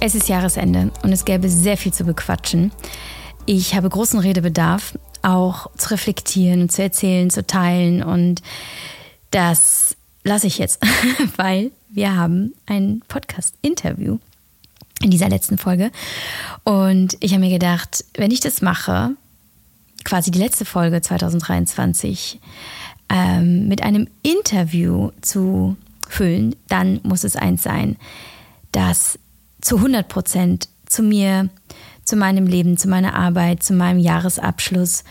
Es ist Jahresende und es gäbe sehr viel zu bequatschen. Ich habe großen Redebedarf, auch zu reflektieren, zu erzählen, zu teilen und das lasse ich jetzt, weil wir haben ein Podcast-Interview in dieser letzten Folge und ich habe mir gedacht, wenn ich das mache, quasi die letzte Folge 2023 ähm, mit einem Interview zu füllen, dann muss es eins sein, das zu 100 Prozent zu mir, zu meinem Leben, zu meiner Arbeit, zu meinem Jahresabschluss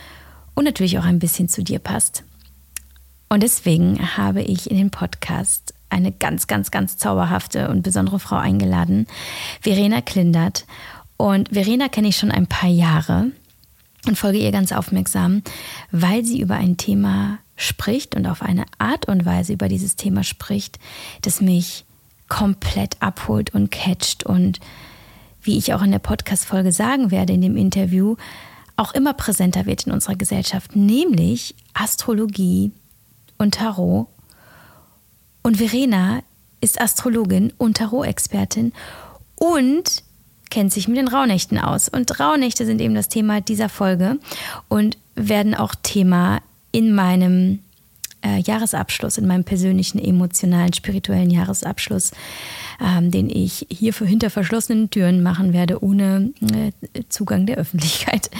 und natürlich auch ein bisschen zu dir passt. Und deswegen habe ich in den Podcast eine ganz, ganz, ganz zauberhafte und besondere Frau eingeladen, Verena Klindert. Und Verena kenne ich schon ein paar Jahre und folge ihr ganz aufmerksam, weil sie über ein Thema spricht und auf eine Art und Weise über dieses Thema spricht, das mich komplett abholt und catcht und wie ich auch in der Podcast-Folge sagen werde in dem Interview, auch immer präsenter wird in unserer Gesellschaft, nämlich Astrologie und Tarot. Und Verena ist Astrologin und Tarot-Expertin und kennt sich mit den Rauhnächten aus. Und Rauhnächte sind eben das Thema dieser Folge und werden auch Thema in meinem äh, Jahresabschluss, in meinem persönlichen, emotionalen, spirituellen Jahresabschluss, ähm, den ich hier hinter verschlossenen Türen machen werde, ohne äh, Zugang der Öffentlichkeit.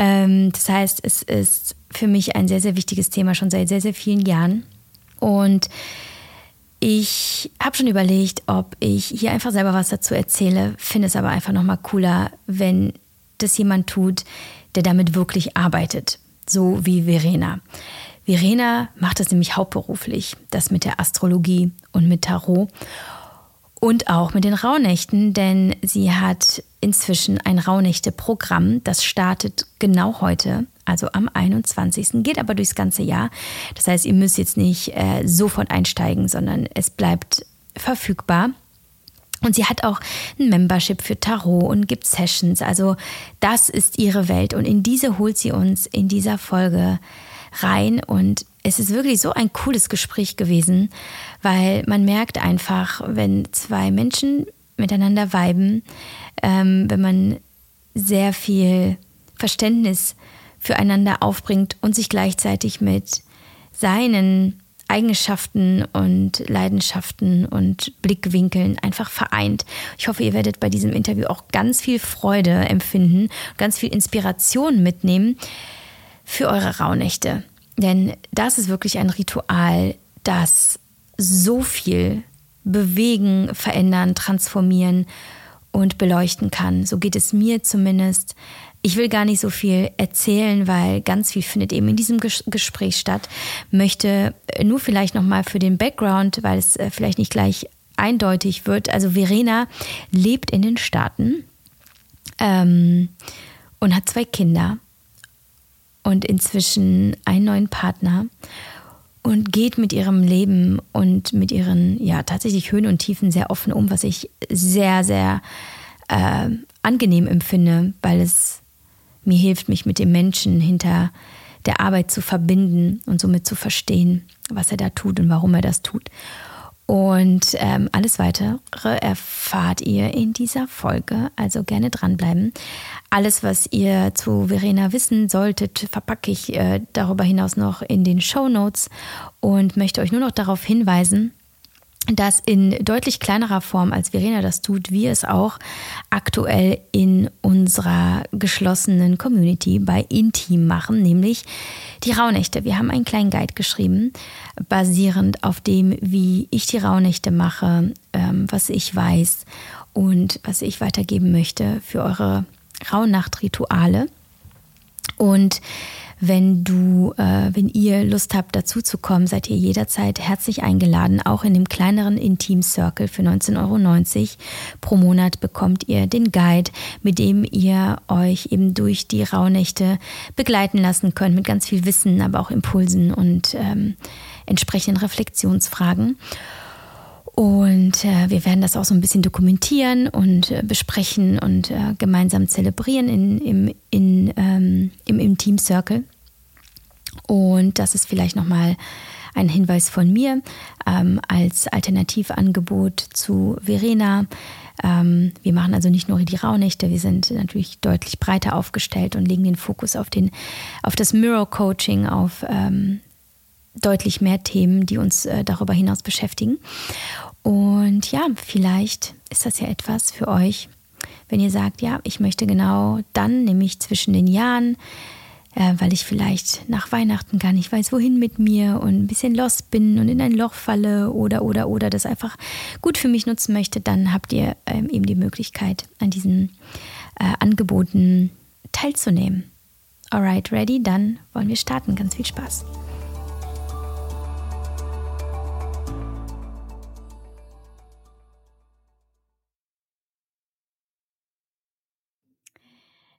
Ähm, das heißt, es ist für mich ein sehr, sehr wichtiges Thema schon seit sehr, sehr vielen Jahren. Und ich habe schon überlegt, ob ich hier einfach selber was dazu erzähle, finde es aber einfach nochmal cooler, wenn das jemand tut, der damit wirklich arbeitet, so wie Verena. Verena macht das nämlich hauptberuflich, das mit der Astrologie und mit Tarot und auch mit den Rauhnächten, denn sie hat inzwischen ein Rauhnächte-Programm, das startet genau heute, also am 21. geht aber durchs ganze Jahr. Das heißt, ihr müsst jetzt nicht äh, sofort einsteigen, sondern es bleibt verfügbar. Und sie hat auch ein Membership für Tarot und gibt Sessions. Also das ist ihre Welt. Und in diese holt sie uns in dieser Folge rein und es ist wirklich so ein cooles Gespräch gewesen, weil man merkt einfach, wenn zwei Menschen miteinander weiben, ähm, wenn man sehr viel Verständnis füreinander aufbringt und sich gleichzeitig mit seinen Eigenschaften und Leidenschaften und Blickwinkeln einfach vereint. Ich hoffe, ihr werdet bei diesem Interview auch ganz viel Freude empfinden, ganz viel Inspiration mitnehmen für eure Rauhnächte. Denn das ist wirklich ein Ritual, das so viel bewegen, verändern, transformieren und beleuchten kann. So geht es mir zumindest. Ich will gar nicht so viel erzählen, weil ganz viel findet eben in diesem Gespräch statt. Möchte nur vielleicht nochmal für den Background, weil es äh, vielleicht nicht gleich eindeutig wird. Also Verena lebt in den Staaten ähm, und hat zwei Kinder und inzwischen einen neuen Partner und geht mit ihrem Leben und mit ihren, ja, tatsächlich Höhen und Tiefen sehr offen um, was ich sehr, sehr äh, angenehm empfinde, weil es mir hilft, mich mit dem Menschen hinter der Arbeit zu verbinden und somit zu verstehen, was er da tut und warum er das tut. Und ähm, alles weitere erfahrt ihr in dieser Folge, also gerne dranbleiben. Alles, was ihr zu Verena wissen solltet, verpacke ich äh, darüber hinaus noch in den Show Notes und möchte euch nur noch darauf hinweisen, dass in deutlich kleinerer Form, als Verena das tut, wir es auch aktuell in unserer geschlossenen Community bei Intim machen, nämlich die Rauhnächte. Wir haben einen kleinen Guide geschrieben, basierend auf dem, wie ich die Rauhnächte mache, ähm, was ich weiß und was ich weitergeben möchte für eure Rauhnachtrituale. Und wenn du, äh, wenn ihr Lust habt, dazu zu kommen, seid ihr jederzeit herzlich eingeladen. Auch in dem kleineren Intim Circle für 19,90 Euro pro Monat bekommt ihr den Guide, mit dem ihr euch eben durch die Rauhnächte begleiten lassen könnt, mit ganz viel Wissen, aber auch Impulsen und ähm, entsprechenden Reflexionsfragen. Und äh, wir werden das auch so ein bisschen dokumentieren und äh, besprechen und äh, gemeinsam zelebrieren in, im, in, ähm, im, im Team Circle. Und das ist vielleicht nochmal ein Hinweis von mir ähm, als Alternativangebot zu Verena. Ähm, wir machen also nicht nur die Rauhnächte, wir sind natürlich deutlich breiter aufgestellt und legen den Fokus auf, den, auf das Mirror Coaching, auf ähm, deutlich mehr Themen, die uns äh, darüber hinaus beschäftigen. Und ja, vielleicht ist das ja etwas für euch, wenn ihr sagt, ja, ich möchte genau dann, nämlich zwischen den Jahren, äh, weil ich vielleicht nach Weihnachten gar nicht weiß, wohin mit mir und ein bisschen lost bin und in ein Loch falle oder, oder, oder das einfach gut für mich nutzen möchte, dann habt ihr ähm, eben die Möglichkeit, an diesen äh, Angeboten teilzunehmen. Alright, ready? Dann wollen wir starten. Ganz viel Spaß.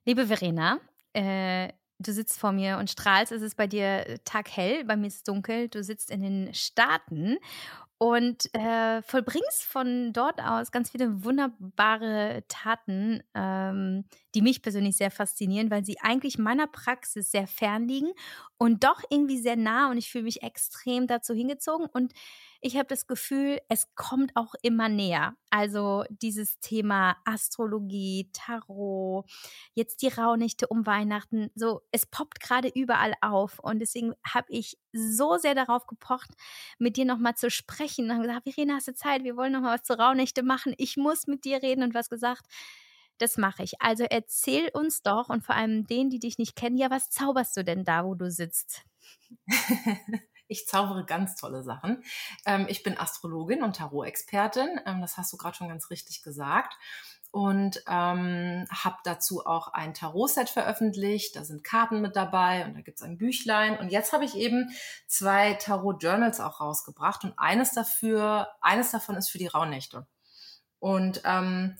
Liebe Verena, äh, du sitzt vor mir und strahlst. Es ist bei dir äh, taghell, bei mir ist es dunkel. Du sitzt in den Staaten und äh, vollbringst von dort aus ganz viele wunderbare Taten, ähm, die mich persönlich sehr faszinieren, weil sie eigentlich meiner Praxis sehr fern liegen und doch irgendwie sehr nah und ich fühle mich extrem dazu hingezogen und ich habe das Gefühl, es kommt auch immer näher. Also dieses Thema Astrologie, Tarot, jetzt die Rauhnächte um Weihnachten, so es poppt gerade überall auf und deswegen habe ich so sehr darauf gepocht, mit dir nochmal zu sprechen und habe gesagt, Verena, hast du Zeit? Wir wollen nochmal was zu Rauhnächte machen. Ich muss mit dir reden und was gesagt. Das mache ich. Also erzähl uns doch und vor allem denen, die dich nicht kennen, ja, was zauberst du denn da, wo du sitzt? Ich zaubere ganz tolle Sachen. Ähm, ich bin Astrologin und Tarot-Expertin. Ähm, das hast du gerade schon ganz richtig gesagt. Und ähm, habe dazu auch ein Tarot-Set veröffentlicht. Da sind Karten mit dabei und da gibt es ein Büchlein. Und jetzt habe ich eben zwei Tarot-Journals auch rausgebracht. Und eines dafür, eines davon ist für die Rauhnächte. Und ähm,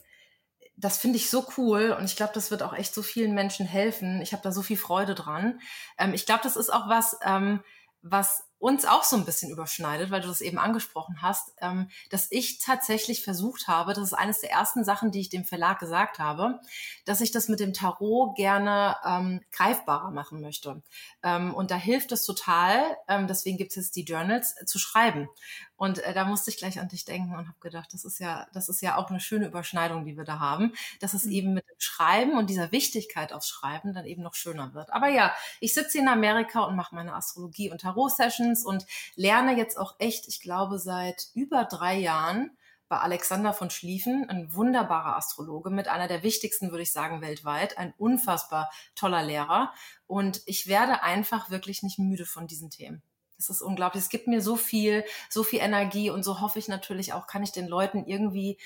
das finde ich so cool und ich glaube, das wird auch echt so vielen Menschen helfen. Ich habe da so viel Freude dran. Ähm, ich glaube, das ist auch was, ähm, was uns auch so ein bisschen überschneidet, weil du das eben angesprochen hast, ähm, dass ich tatsächlich versucht habe, das ist eines der ersten Sachen, die ich dem Verlag gesagt habe, dass ich das mit dem Tarot gerne ähm, greifbarer machen möchte. Ähm, und da hilft es total, ähm, deswegen gibt es die Journals, äh, zu schreiben. Und äh, da musste ich gleich an dich denken und habe gedacht, das ist ja, das ist ja auch eine schöne Überschneidung, die wir da haben, dass es mhm. eben mit dem Schreiben und dieser Wichtigkeit aufs Schreiben dann eben noch schöner wird. Aber ja, ich sitze in Amerika und mache meine Astrologie und Tarot-Sessions und lerne jetzt auch echt, ich glaube, seit über drei Jahren bei Alexander von Schlieffen, ein wunderbarer Astrologe mit einer der wichtigsten, würde ich sagen, weltweit, ein unfassbar toller Lehrer. Und ich werde einfach wirklich nicht müde von diesen Themen. Es ist unglaublich. Es gibt mir so viel, so viel Energie und so hoffe ich natürlich auch, kann ich den Leuten irgendwie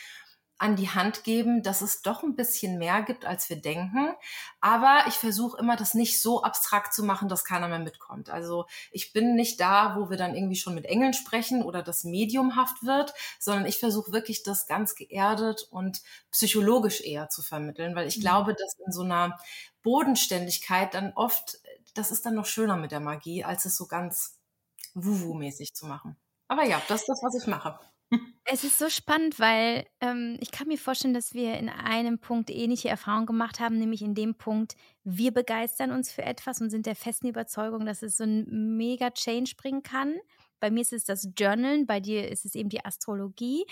an die Hand geben, dass es doch ein bisschen mehr gibt, als wir denken. Aber ich versuche immer, das nicht so abstrakt zu machen, dass keiner mehr mitkommt. Also ich bin nicht da, wo wir dann irgendwie schon mit Engeln sprechen oder das mediumhaft wird, sondern ich versuche wirklich, das ganz geerdet und psychologisch eher zu vermitteln, weil ich mhm. glaube, dass in so einer Bodenständigkeit dann oft, das ist dann noch schöner mit der Magie, als es so ganz Wuhu-mäßig zu machen. Aber ja, das ist das, was ich mache. Es ist so spannend, weil ähm, ich kann mir vorstellen, dass wir in einem Punkt ähnliche Erfahrungen gemacht haben, nämlich in dem Punkt, wir begeistern uns für etwas und sind der festen Überzeugung, dass es so ein mega Change bringen kann. Bei mir ist es das Journalen, bei dir ist es eben die Astrologie.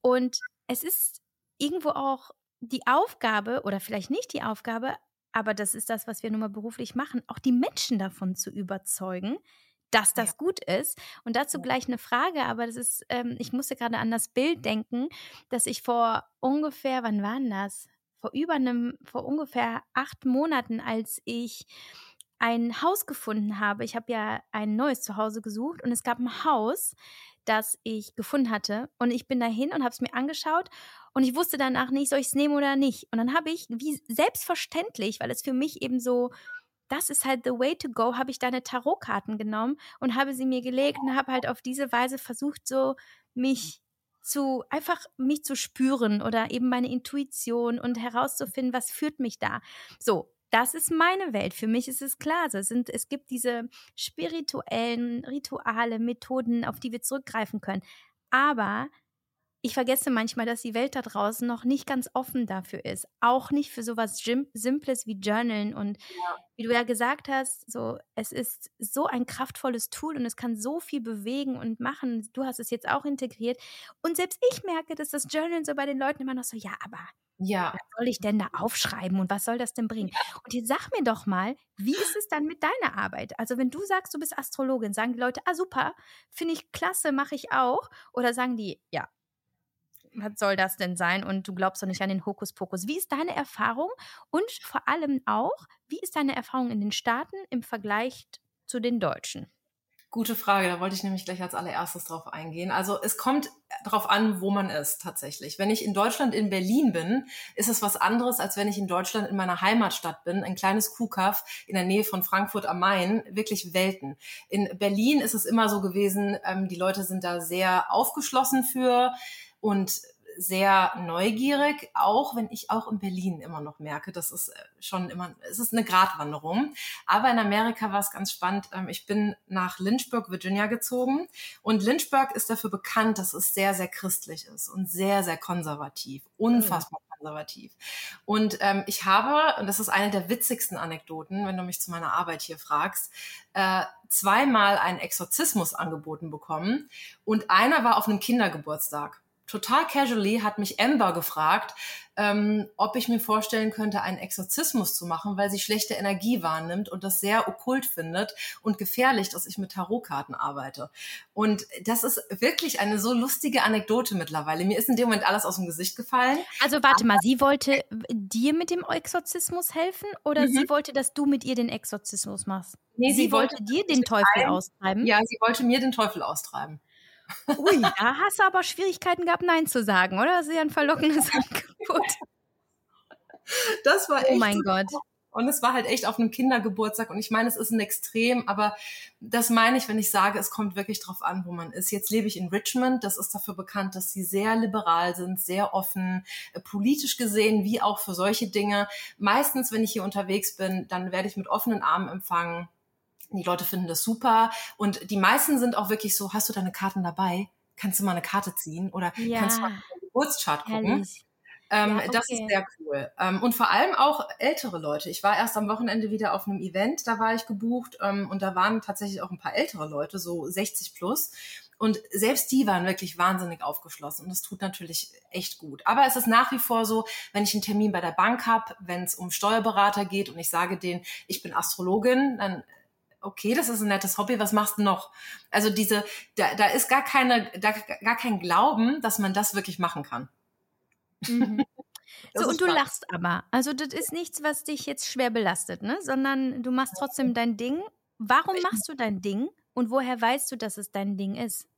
Und es ist irgendwo auch die Aufgabe, oder vielleicht nicht die Aufgabe, aber das ist das, was wir nun mal beruflich machen, auch die Menschen davon zu überzeugen, dass das ja. gut ist. Und dazu gleich eine Frage, aber das ist, ähm, ich musste gerade an das Bild denken, dass ich vor ungefähr, wann war denn das? Vor über einem, vor ungefähr acht Monaten, als ich ein Haus gefunden habe. Ich habe ja ein neues Zuhause gesucht und es gab ein Haus, das ich gefunden hatte. Und ich bin dahin und habe es mir angeschaut und ich wusste danach nicht, soll ich es nehmen oder nicht. Und dann habe ich, wie selbstverständlich, weil es für mich eben so das ist halt the way to go, habe ich deine Tarotkarten genommen und habe sie mir gelegt und habe halt auf diese Weise versucht, so mich zu einfach mich zu spüren oder eben meine Intuition und herauszufinden, was führt mich da. So, das ist meine Welt. Für mich ist es klar. Es, sind, es gibt diese spirituellen Rituale, Methoden, auf die wir zurückgreifen können. Aber ich vergesse manchmal, dass die Welt da draußen noch nicht ganz offen dafür ist. Auch nicht für sowas Simples wie Journalen. Und ja. wie du ja gesagt hast, so, es ist so ein kraftvolles Tool und es kann so viel bewegen und machen. Du hast es jetzt auch integriert. Und selbst ich merke, dass das Journalen so bei den Leuten immer noch so, ja, aber ja. Was soll ich denn da aufschreiben und was soll das denn bringen? Und jetzt sag mir doch mal, wie ist es dann mit deiner Arbeit? Also wenn du sagst, du bist Astrologin, sagen die Leute, ah super, finde ich klasse, mache ich auch. Oder sagen die, ja, was soll das denn sein? Und du glaubst doch nicht an den Hokuspokus. Wie ist deine Erfahrung? Und vor allem auch, wie ist deine Erfahrung in den Staaten im Vergleich zu den Deutschen? Gute Frage, da wollte ich nämlich gleich als allererstes drauf eingehen. Also es kommt drauf an, wo man ist tatsächlich. Wenn ich in Deutschland in Berlin bin, ist es was anderes, als wenn ich in Deutschland in meiner Heimatstadt bin, ein kleines Kuhkaff in der Nähe von Frankfurt am Main, wirklich Welten. In Berlin ist es immer so gewesen, ähm, die Leute sind da sehr aufgeschlossen für und sehr neugierig, auch wenn ich auch in Berlin immer noch merke, das ist äh, schon immer, es ist eine Gratwanderung. Aber in Amerika war es ganz spannend. Ähm, ich bin nach Lynchburg, Virginia gezogen und Lynchburg ist dafür bekannt, dass es sehr, sehr christlich ist und sehr, sehr konservativ, unfassbar konservativ. Und ähm, ich habe, und das ist eine der witzigsten Anekdoten, wenn du mich zu meiner Arbeit hier fragst, äh, zweimal einen Exorzismus angeboten bekommen und einer war auf einem Kindergeburtstag total casually hat mich Amber gefragt, ähm, ob ich mir vorstellen könnte, einen Exorzismus zu machen, weil sie schlechte Energie wahrnimmt und das sehr okkult findet und gefährlich, dass ich mit Tarotkarten arbeite. Und das ist wirklich eine so lustige Anekdote mittlerweile. Mir ist in dem Moment alles aus dem Gesicht gefallen. Also warte mal, sie wollte dir mit dem Exorzismus helfen oder mhm. sie wollte, dass du mit ihr den Exorzismus machst? Nee, sie, sie wollte, wollte dir den Teufel austreiben. Ja, sie wollte mir den Teufel austreiben. Ui, da hast du aber Schwierigkeiten gehabt, Nein zu sagen, oder? Das ist ja ein verlockendes Angebot. Das war oh echt. Oh mein Gott. Und es war halt echt auf einem Kindergeburtstag. Und ich meine, es ist ein Extrem, aber das meine ich, wenn ich sage, es kommt wirklich drauf an, wo man ist. Jetzt lebe ich in Richmond. Das ist dafür bekannt, dass sie sehr liberal sind, sehr offen, äh, politisch gesehen, wie auch für solche Dinge. Meistens, wenn ich hier unterwegs bin, dann werde ich mit offenen Armen empfangen die Leute finden das super. Und die meisten sind auch wirklich so, hast du deine Karten dabei? Kannst du mal eine Karte ziehen? Oder ja. kannst du mal den Geburtschart gucken? Ähm, ja, okay. Das ist sehr cool. Ähm, und vor allem auch ältere Leute. Ich war erst am Wochenende wieder auf einem Event, da war ich gebucht ähm, und da waren tatsächlich auch ein paar ältere Leute, so 60 plus. Und selbst die waren wirklich wahnsinnig aufgeschlossen und das tut natürlich echt gut. Aber es ist nach wie vor so, wenn ich einen Termin bei der Bank habe, wenn es um Steuerberater geht und ich sage denen, ich bin Astrologin, dann okay, das ist ein nettes Hobby, was machst du noch? Also diese, da, da ist gar keine, da, gar kein Glauben, dass man das wirklich machen kann. Mhm. so, und du spannend. lachst aber. Also das ist nichts, was dich jetzt schwer belastet, ne? Sondern du machst trotzdem dein Ding. Warum machst du dein Ding und woher weißt du, dass es dein Ding ist?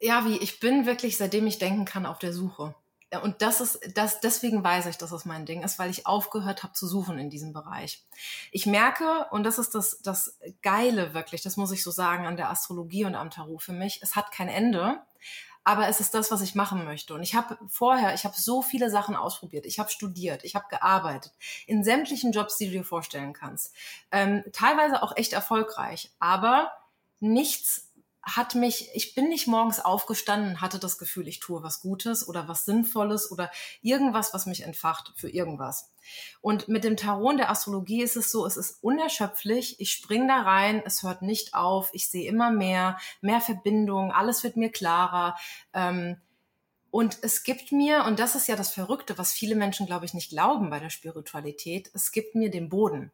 Ja, wie ich bin wirklich, seitdem ich denken kann, auf der Suche und das ist, das, deswegen weiß ich, dass das mein Ding ist, weil ich aufgehört habe zu suchen in diesem Bereich. Ich merke, und das ist das, das Geile wirklich, das muss ich so sagen an der Astrologie und am Tarot für mich, es hat kein Ende, aber es ist das, was ich machen möchte. Und ich habe vorher, ich habe so viele Sachen ausprobiert. Ich habe studiert, ich habe gearbeitet in sämtlichen Jobs, die du dir vorstellen kannst. Ähm, teilweise auch echt erfolgreich, aber nichts hat mich, ich bin nicht morgens aufgestanden hatte das Gefühl, ich tue was Gutes oder was Sinnvolles oder irgendwas, was mich entfacht für irgendwas. Und mit dem Tarot und der Astrologie ist es so, es ist unerschöpflich, ich spring da rein, es hört nicht auf, ich sehe immer mehr, mehr Verbindungen, alles wird mir klarer. Ähm, und es gibt mir, und das ist ja das Verrückte, was viele Menschen, glaube ich, nicht glauben bei der Spiritualität, es gibt mir den Boden.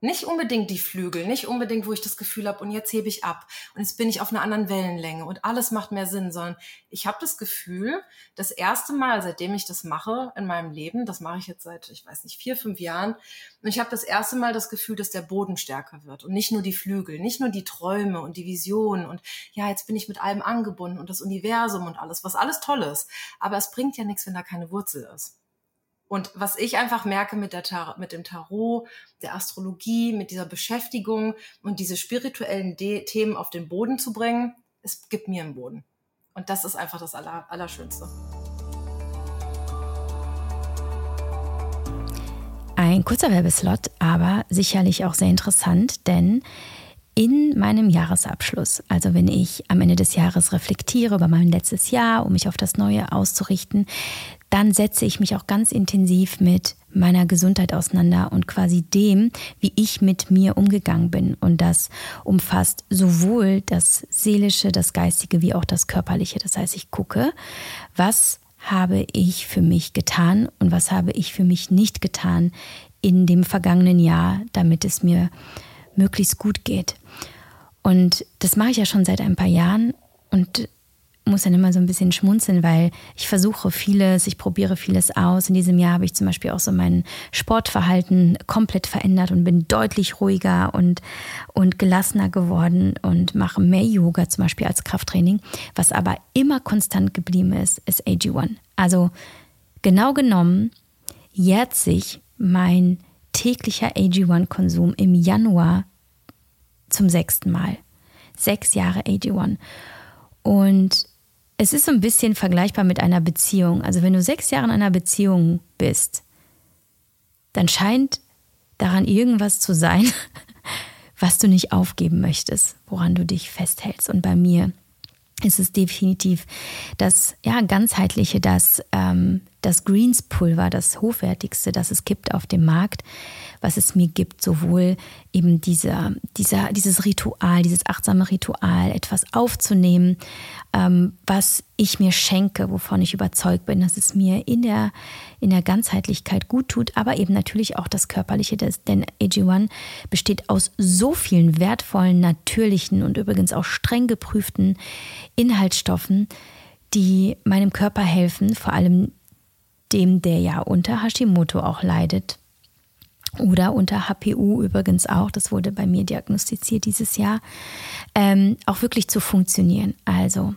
Nicht unbedingt die Flügel, nicht unbedingt, wo ich das Gefühl habe, und jetzt hebe ich ab und jetzt bin ich auf einer anderen Wellenlänge und alles macht mehr Sinn, sondern ich habe das Gefühl, das erste Mal, seitdem ich das mache in meinem Leben, das mache ich jetzt seit, ich weiß nicht, vier, fünf Jahren, und ich habe das erste Mal das Gefühl, dass der Boden stärker wird und nicht nur die Flügel, nicht nur die Träume und die Visionen und ja, jetzt bin ich mit allem angebunden und das Universum und alles, was alles toll ist. Aber es bringt ja nichts, wenn da keine Wurzel ist. Und was ich einfach merke mit, der Tar mit dem Tarot, der Astrologie, mit dieser Beschäftigung und diese spirituellen De Themen auf den Boden zu bringen, es gibt mir einen Boden. Und das ist einfach das Aller Allerschönste. Ein kurzer Werbeslot, aber sicherlich auch sehr interessant, denn in meinem Jahresabschluss, also wenn ich am Ende des Jahres reflektiere über mein letztes Jahr, um mich auf das Neue auszurichten, dann setze ich mich auch ganz intensiv mit meiner Gesundheit auseinander und quasi dem, wie ich mit mir umgegangen bin. Und das umfasst sowohl das Seelische, das Geistige wie auch das Körperliche. Das heißt, ich gucke, was habe ich für mich getan und was habe ich für mich nicht getan in dem vergangenen Jahr, damit es mir möglichst gut geht. Und das mache ich ja schon seit ein paar Jahren und muss dann immer so ein bisschen schmunzeln, weil ich versuche vieles, ich probiere vieles aus. In diesem Jahr habe ich zum Beispiel auch so mein Sportverhalten komplett verändert und bin deutlich ruhiger und, und gelassener geworden und mache mehr Yoga zum Beispiel als Krafttraining. Was aber immer konstant geblieben ist, ist AG1. Also genau genommen jährt sich mein täglicher AG1-Konsum im Januar zum sechsten Mal. Sechs Jahre AG1. Und es ist so ein bisschen vergleichbar mit einer Beziehung. Also wenn du sechs Jahre in einer Beziehung bist, dann scheint daran irgendwas zu sein, was du nicht aufgeben möchtest, woran du dich festhältst. Und bei mir ist es definitiv das ja, ganzheitliche, das, ähm, das Greens-Pulver, das hochwertigste, das es gibt auf dem Markt, was es mir gibt, sowohl eben dieser, dieser, dieses Ritual, dieses achtsame Ritual, etwas aufzunehmen, ähm, was ich mir schenke, wovon ich überzeugt bin, dass es mir in der, in der Ganzheitlichkeit gut tut, aber eben natürlich auch das Körperliche, das, denn AG1 besteht aus so vielen wertvollen, natürlichen und übrigens auch streng geprüften Inhaltsstoffen, die meinem Körper helfen, vor allem dem, der ja unter Hashimoto auch leidet. Oder unter HPU übrigens auch, das wurde bei mir diagnostiziert dieses Jahr, ähm, auch wirklich zu funktionieren. Also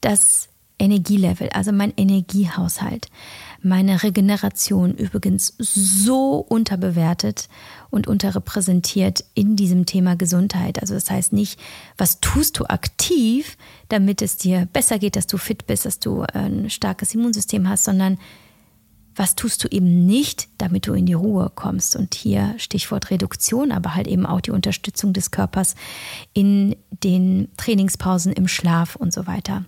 das Energielevel, also mein Energiehaushalt, meine Regeneration übrigens so unterbewertet und unterrepräsentiert in diesem Thema Gesundheit. Also das heißt nicht, was tust du aktiv, damit es dir besser geht, dass du fit bist, dass du ein starkes Immunsystem hast, sondern was tust du eben nicht, damit du in die Ruhe kommst? Und hier Stichwort Reduktion, aber halt eben auch die Unterstützung des Körpers in den Trainingspausen, im Schlaf und so weiter.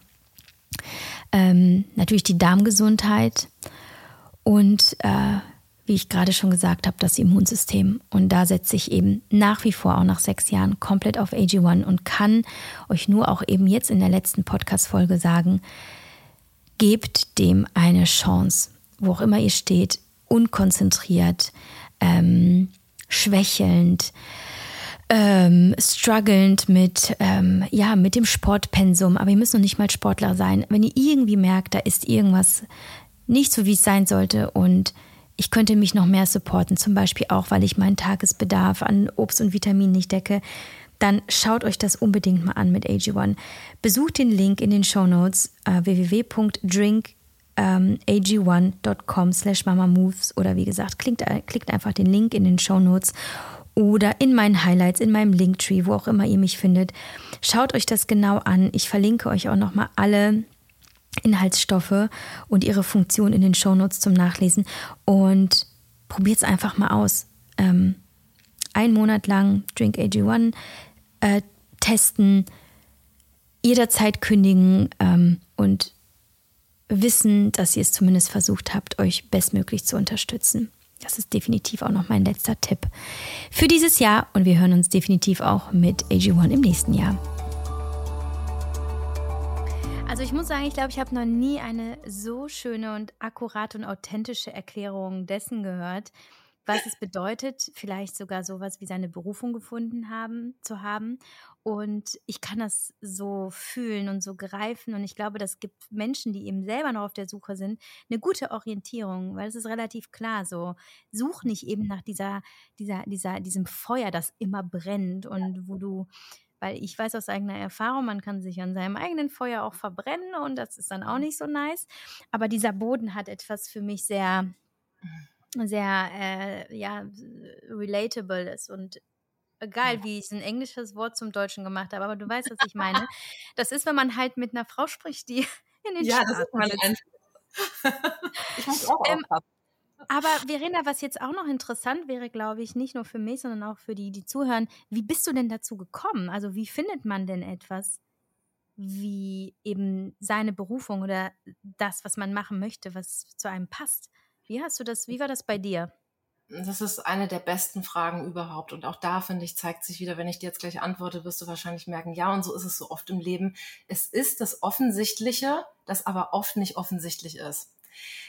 Ähm, natürlich die Darmgesundheit und äh, wie ich gerade schon gesagt habe, das Immunsystem. Und da setze ich eben nach wie vor auch nach sechs Jahren komplett auf AG1 und kann euch nur auch eben jetzt in der letzten Podcast-Folge sagen, gebt dem eine Chance wo auch immer ihr steht, unkonzentriert, ähm, schwächelnd, ähm, strugglend mit, ähm, ja, mit dem Sportpensum, aber ihr müsst noch nicht mal Sportler sein. Wenn ihr irgendwie merkt, da ist irgendwas nicht so, wie es sein sollte und ich könnte mich noch mehr supporten, zum Beispiel auch, weil ich meinen Tagesbedarf an Obst und Vitaminen nicht decke, dann schaut euch das unbedingt mal an mit AG1. Besucht den Link in den Show Notes äh, www.drink ähm, ag1.com slash mamamoves oder wie gesagt, klickt, klickt einfach den Link in den Show Notes oder in meinen Highlights, in meinem Linktree, wo auch immer ihr mich findet. Schaut euch das genau an. Ich verlinke euch auch nochmal alle Inhaltsstoffe und ihre Funktion in den Show Notes zum Nachlesen und probiert es einfach mal aus. Ähm, ein Monat lang Drink AG1 äh, testen, jederzeit kündigen ähm, und wissen, dass ihr es zumindest versucht habt, euch bestmöglich zu unterstützen. Das ist definitiv auch noch mein letzter Tipp für dieses Jahr und wir hören uns definitiv auch mit AG1 im nächsten Jahr. Also ich muss sagen, ich glaube, ich habe noch nie eine so schöne und akkurate und authentische Erklärung dessen gehört, was es bedeutet, vielleicht sogar sowas wie seine Berufung gefunden haben, zu haben und ich kann das so fühlen und so greifen. Und ich glaube, das gibt Menschen, die eben selber noch auf der Suche sind, eine gute Orientierung, weil es ist relativ klar so. Such nicht eben nach dieser, dieser, dieser, diesem Feuer, das immer brennt und wo du weil ich weiß aus eigener Erfahrung, man kann sich an seinem eigenen Feuer auch verbrennen und das ist dann auch nicht so nice. Aber dieser Boden hat etwas für mich sehr, sehr, äh, ja, relatables und geil, wie ich ein englisches Wort zum Deutschen gemacht habe, aber du weißt, was ich meine. Das ist, wenn man halt mit einer Frau spricht, die in den ja, Staaten das ist mal Ich muss auch ähm, Aber Verena, was jetzt auch noch interessant wäre, glaube ich, nicht nur für mich, sondern auch für die, die zuhören, wie bist du denn dazu gekommen? Also wie findet man denn etwas, wie eben seine Berufung oder das, was man machen möchte, was zu einem passt? Wie hast du das, wie war das bei dir? Das ist eine der besten Fragen überhaupt. Und auch da, finde ich, zeigt sich wieder, wenn ich dir jetzt gleich antworte, wirst du wahrscheinlich merken, ja, und so ist es so oft im Leben. Es ist das Offensichtliche, das aber oft nicht offensichtlich ist.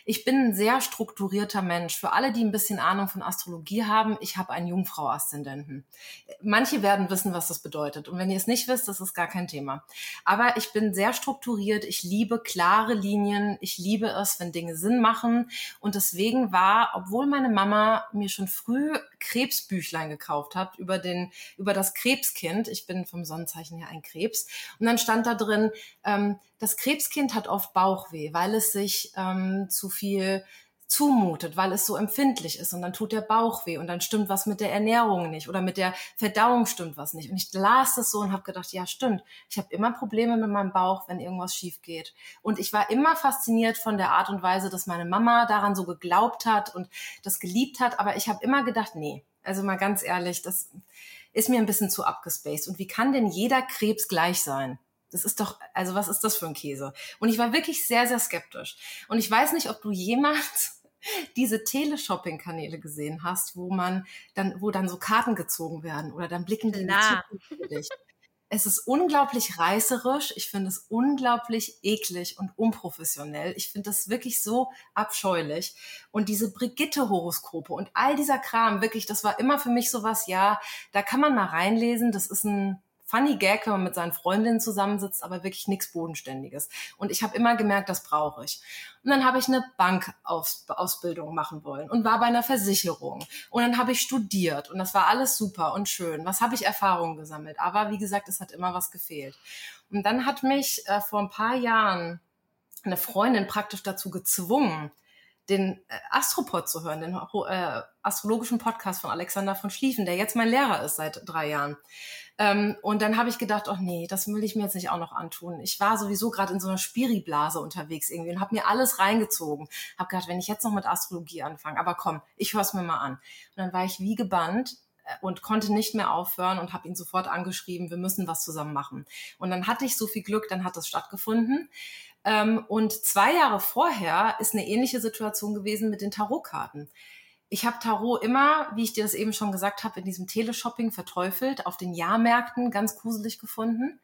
Ich bin ein sehr strukturierter Mensch. Für alle, die ein bisschen Ahnung von Astrologie haben, ich habe einen Jungfrau-Aszendenten. Manche werden wissen, was das bedeutet. Und wenn ihr es nicht wisst, das ist gar kein Thema. Aber ich bin sehr strukturiert. Ich liebe klare Linien. Ich liebe es, wenn Dinge Sinn machen. Und deswegen war, obwohl meine Mama mir schon früh Krebsbüchlein gekauft hat über den, über das Krebskind. Ich bin vom Sonnenzeichen her ein Krebs. Und dann stand da drin, ähm, das Krebskind hat oft Bauchweh, weil es sich ähm, zu viel zumutet, weil es so empfindlich ist und dann tut der Bauch weh und dann stimmt was mit der Ernährung nicht oder mit der Verdauung stimmt was nicht. Und ich las das so und habe gedacht, ja stimmt, ich habe immer Probleme mit meinem Bauch, wenn irgendwas schief geht. Und ich war immer fasziniert von der Art und Weise, dass meine Mama daran so geglaubt hat und das geliebt hat, aber ich habe immer gedacht, nee, also mal ganz ehrlich, das ist mir ein bisschen zu abgespaced. Und wie kann denn jeder Krebs gleich sein? Das ist doch, also was ist das für ein Käse? Und ich war wirklich sehr, sehr skeptisch. Und ich weiß nicht, ob du jemals diese Teleshopping-Kanäle gesehen hast, wo man dann, wo dann so Karten gezogen werden oder dann blicken die in für dich. Es ist unglaublich reißerisch. Ich finde es unglaublich eklig und unprofessionell. Ich finde das wirklich so abscheulich. Und diese Brigitte-Horoskope und all dieser Kram, wirklich, das war immer für mich sowas, ja, da kann man mal reinlesen. Das ist ein funny Gag, wenn man mit seinen Freundinnen zusammensitzt, aber wirklich nichts Bodenständiges. Und ich habe immer gemerkt, das brauche ich. Und dann habe ich eine Bankausbildung machen wollen und war bei einer Versicherung. Und dann habe ich studiert und das war alles super und schön. Was habe ich Erfahrungen gesammelt? Aber wie gesagt, es hat immer was gefehlt. Und dann hat mich äh, vor ein paar Jahren eine Freundin praktisch dazu gezwungen, den äh, Astropod zu hören, den äh, astrologischen Podcast von Alexander von Schlieffen, der jetzt mein Lehrer ist seit drei Jahren. Ähm, und dann habe ich gedacht, ach nee, das will ich mir jetzt nicht auch noch antun. Ich war sowieso gerade in so einer Spiriblase unterwegs irgendwie und habe mir alles reingezogen. Habe gedacht, wenn ich jetzt noch mit Astrologie anfange, aber komm, ich höre es mir mal an. Und dann war ich wie gebannt äh, und konnte nicht mehr aufhören und habe ihn sofort angeschrieben, wir müssen was zusammen machen. Und dann hatte ich so viel Glück, dann hat das stattgefunden. Ähm, und zwei Jahre vorher ist eine ähnliche Situation gewesen mit den Tarotkarten. Ich habe Tarot immer, wie ich dir das eben schon gesagt habe, in diesem Teleshopping verteufelt, auf den Jahrmärkten ganz gruselig gefunden.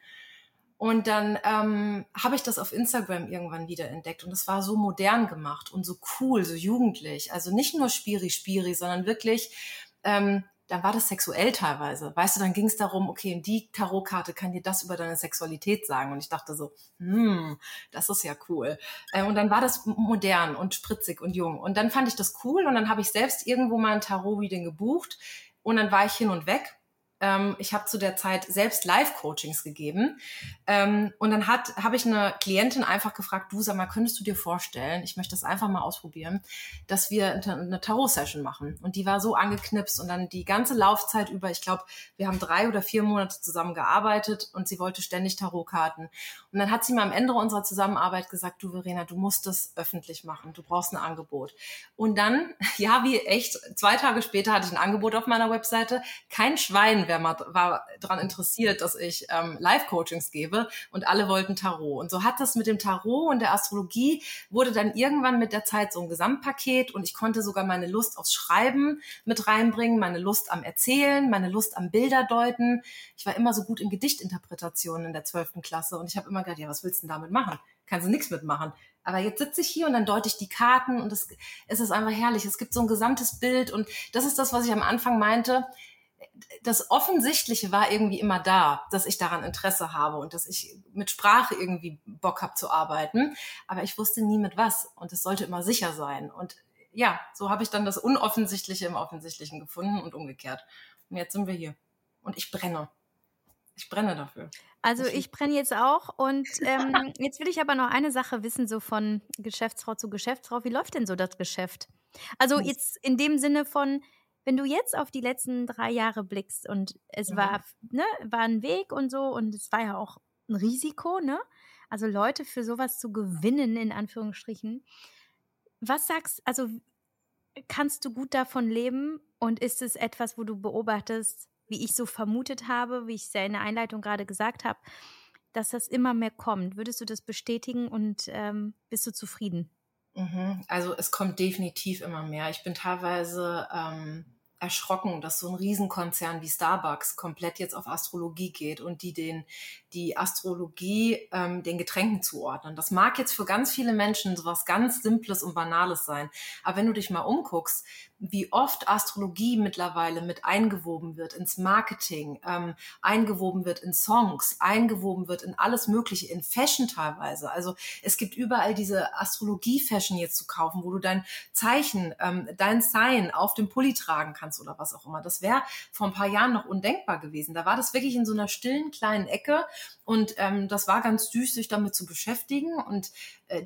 Und dann ähm, habe ich das auf Instagram irgendwann wieder entdeckt und es war so modern gemacht und so cool, so jugendlich. Also nicht nur Spiri Spiri, sondern wirklich ähm, dann war das sexuell teilweise. Weißt du, dann ging es darum, okay, die Tarotkarte kann dir das über deine Sexualität sagen. Und ich dachte so, hm, das ist ja cool. Äh, und dann war das modern und spritzig und jung. Und dann fand ich das cool und dann habe ich selbst irgendwo mal ein Tarot-Reading gebucht und dann war ich hin und weg ähm, ich habe zu der Zeit selbst Live-Coachings gegeben. Ähm, und dann habe ich eine Klientin einfach gefragt, du sag mal, könntest du dir vorstellen, ich möchte das einfach mal ausprobieren, dass wir eine Tarot-Session machen. Und die war so angeknipst und dann die ganze Laufzeit über, ich glaube, wir haben drei oder vier Monate zusammen gearbeitet und sie wollte ständig Tarotkarten. Und dann hat sie mir am Ende unserer Zusammenarbeit gesagt, du Verena, du musst das öffentlich machen, du brauchst ein Angebot. Und dann, ja, wie echt, zwei Tage später hatte ich ein Angebot auf meiner Webseite. Kein Schwein wer mal war daran interessiert, dass ich ähm, Live-Coachings gebe und alle wollten Tarot. Und so hat das mit dem Tarot und der Astrologie wurde dann irgendwann mit der Zeit so ein Gesamtpaket und ich konnte sogar meine Lust aufs Schreiben mit reinbringen, meine Lust am Erzählen, meine Lust am Bilderdeuten. Ich war immer so gut in Gedichtinterpretationen in der zwölften Klasse und ich habe immer gedacht, ja, was willst du denn damit machen? Kannst du nichts mitmachen. Aber jetzt sitze ich hier und dann deute ich die Karten und es, es ist einfach herrlich. Es gibt so ein gesamtes Bild und das ist das, was ich am Anfang meinte das Offensichtliche war irgendwie immer da, dass ich daran Interesse habe und dass ich mit Sprache irgendwie Bock habe zu arbeiten. Aber ich wusste nie mit was und es sollte immer sicher sein. Und ja, so habe ich dann das Unoffensichtliche im Offensichtlichen gefunden und umgekehrt. Und jetzt sind wir hier. Und ich brenne. Ich brenne dafür. Also ich brenne jetzt auch und ähm, jetzt will ich aber noch eine Sache wissen, so von Geschäftsfrau zu Geschäftsfrau. Wie läuft denn so das Geschäft? Also jetzt in dem Sinne von, wenn du jetzt auf die letzten drei Jahre blickst und es mhm. war, ne, war ein Weg und so und es war ja auch ein Risiko, ne? Also Leute für sowas zu gewinnen, in Anführungsstrichen. Was sagst, also kannst du gut davon leben und ist es etwas, wo du beobachtest, wie ich so vermutet habe, wie ich es ja in der Einleitung gerade gesagt habe, dass das immer mehr kommt? Würdest du das bestätigen und ähm, bist du zufrieden? Mhm. Also es kommt definitiv immer mehr. Ich bin teilweise ähm, erschrocken, dass so ein Riesenkonzern wie Starbucks komplett jetzt auf Astrologie geht und die den die Astrologie ähm, den Getränken zuordnen. Das mag jetzt für ganz viele Menschen so was ganz Simples und Banales sein, aber wenn du dich mal umguckst, wie oft Astrologie mittlerweile mit eingewoben wird ins Marketing, ähm, eingewoben wird in Songs, eingewoben wird in alles Mögliche, in Fashion teilweise. Also es gibt überall diese Astrologie-Fashion jetzt zu kaufen, wo du dein Zeichen, ähm, dein Sign auf dem Pulli tragen kannst oder was auch immer. Das wäre vor ein paar Jahren noch undenkbar gewesen. Da war das wirklich in so einer stillen kleinen Ecke und ähm, das war ganz süß, sich damit zu beschäftigen. Und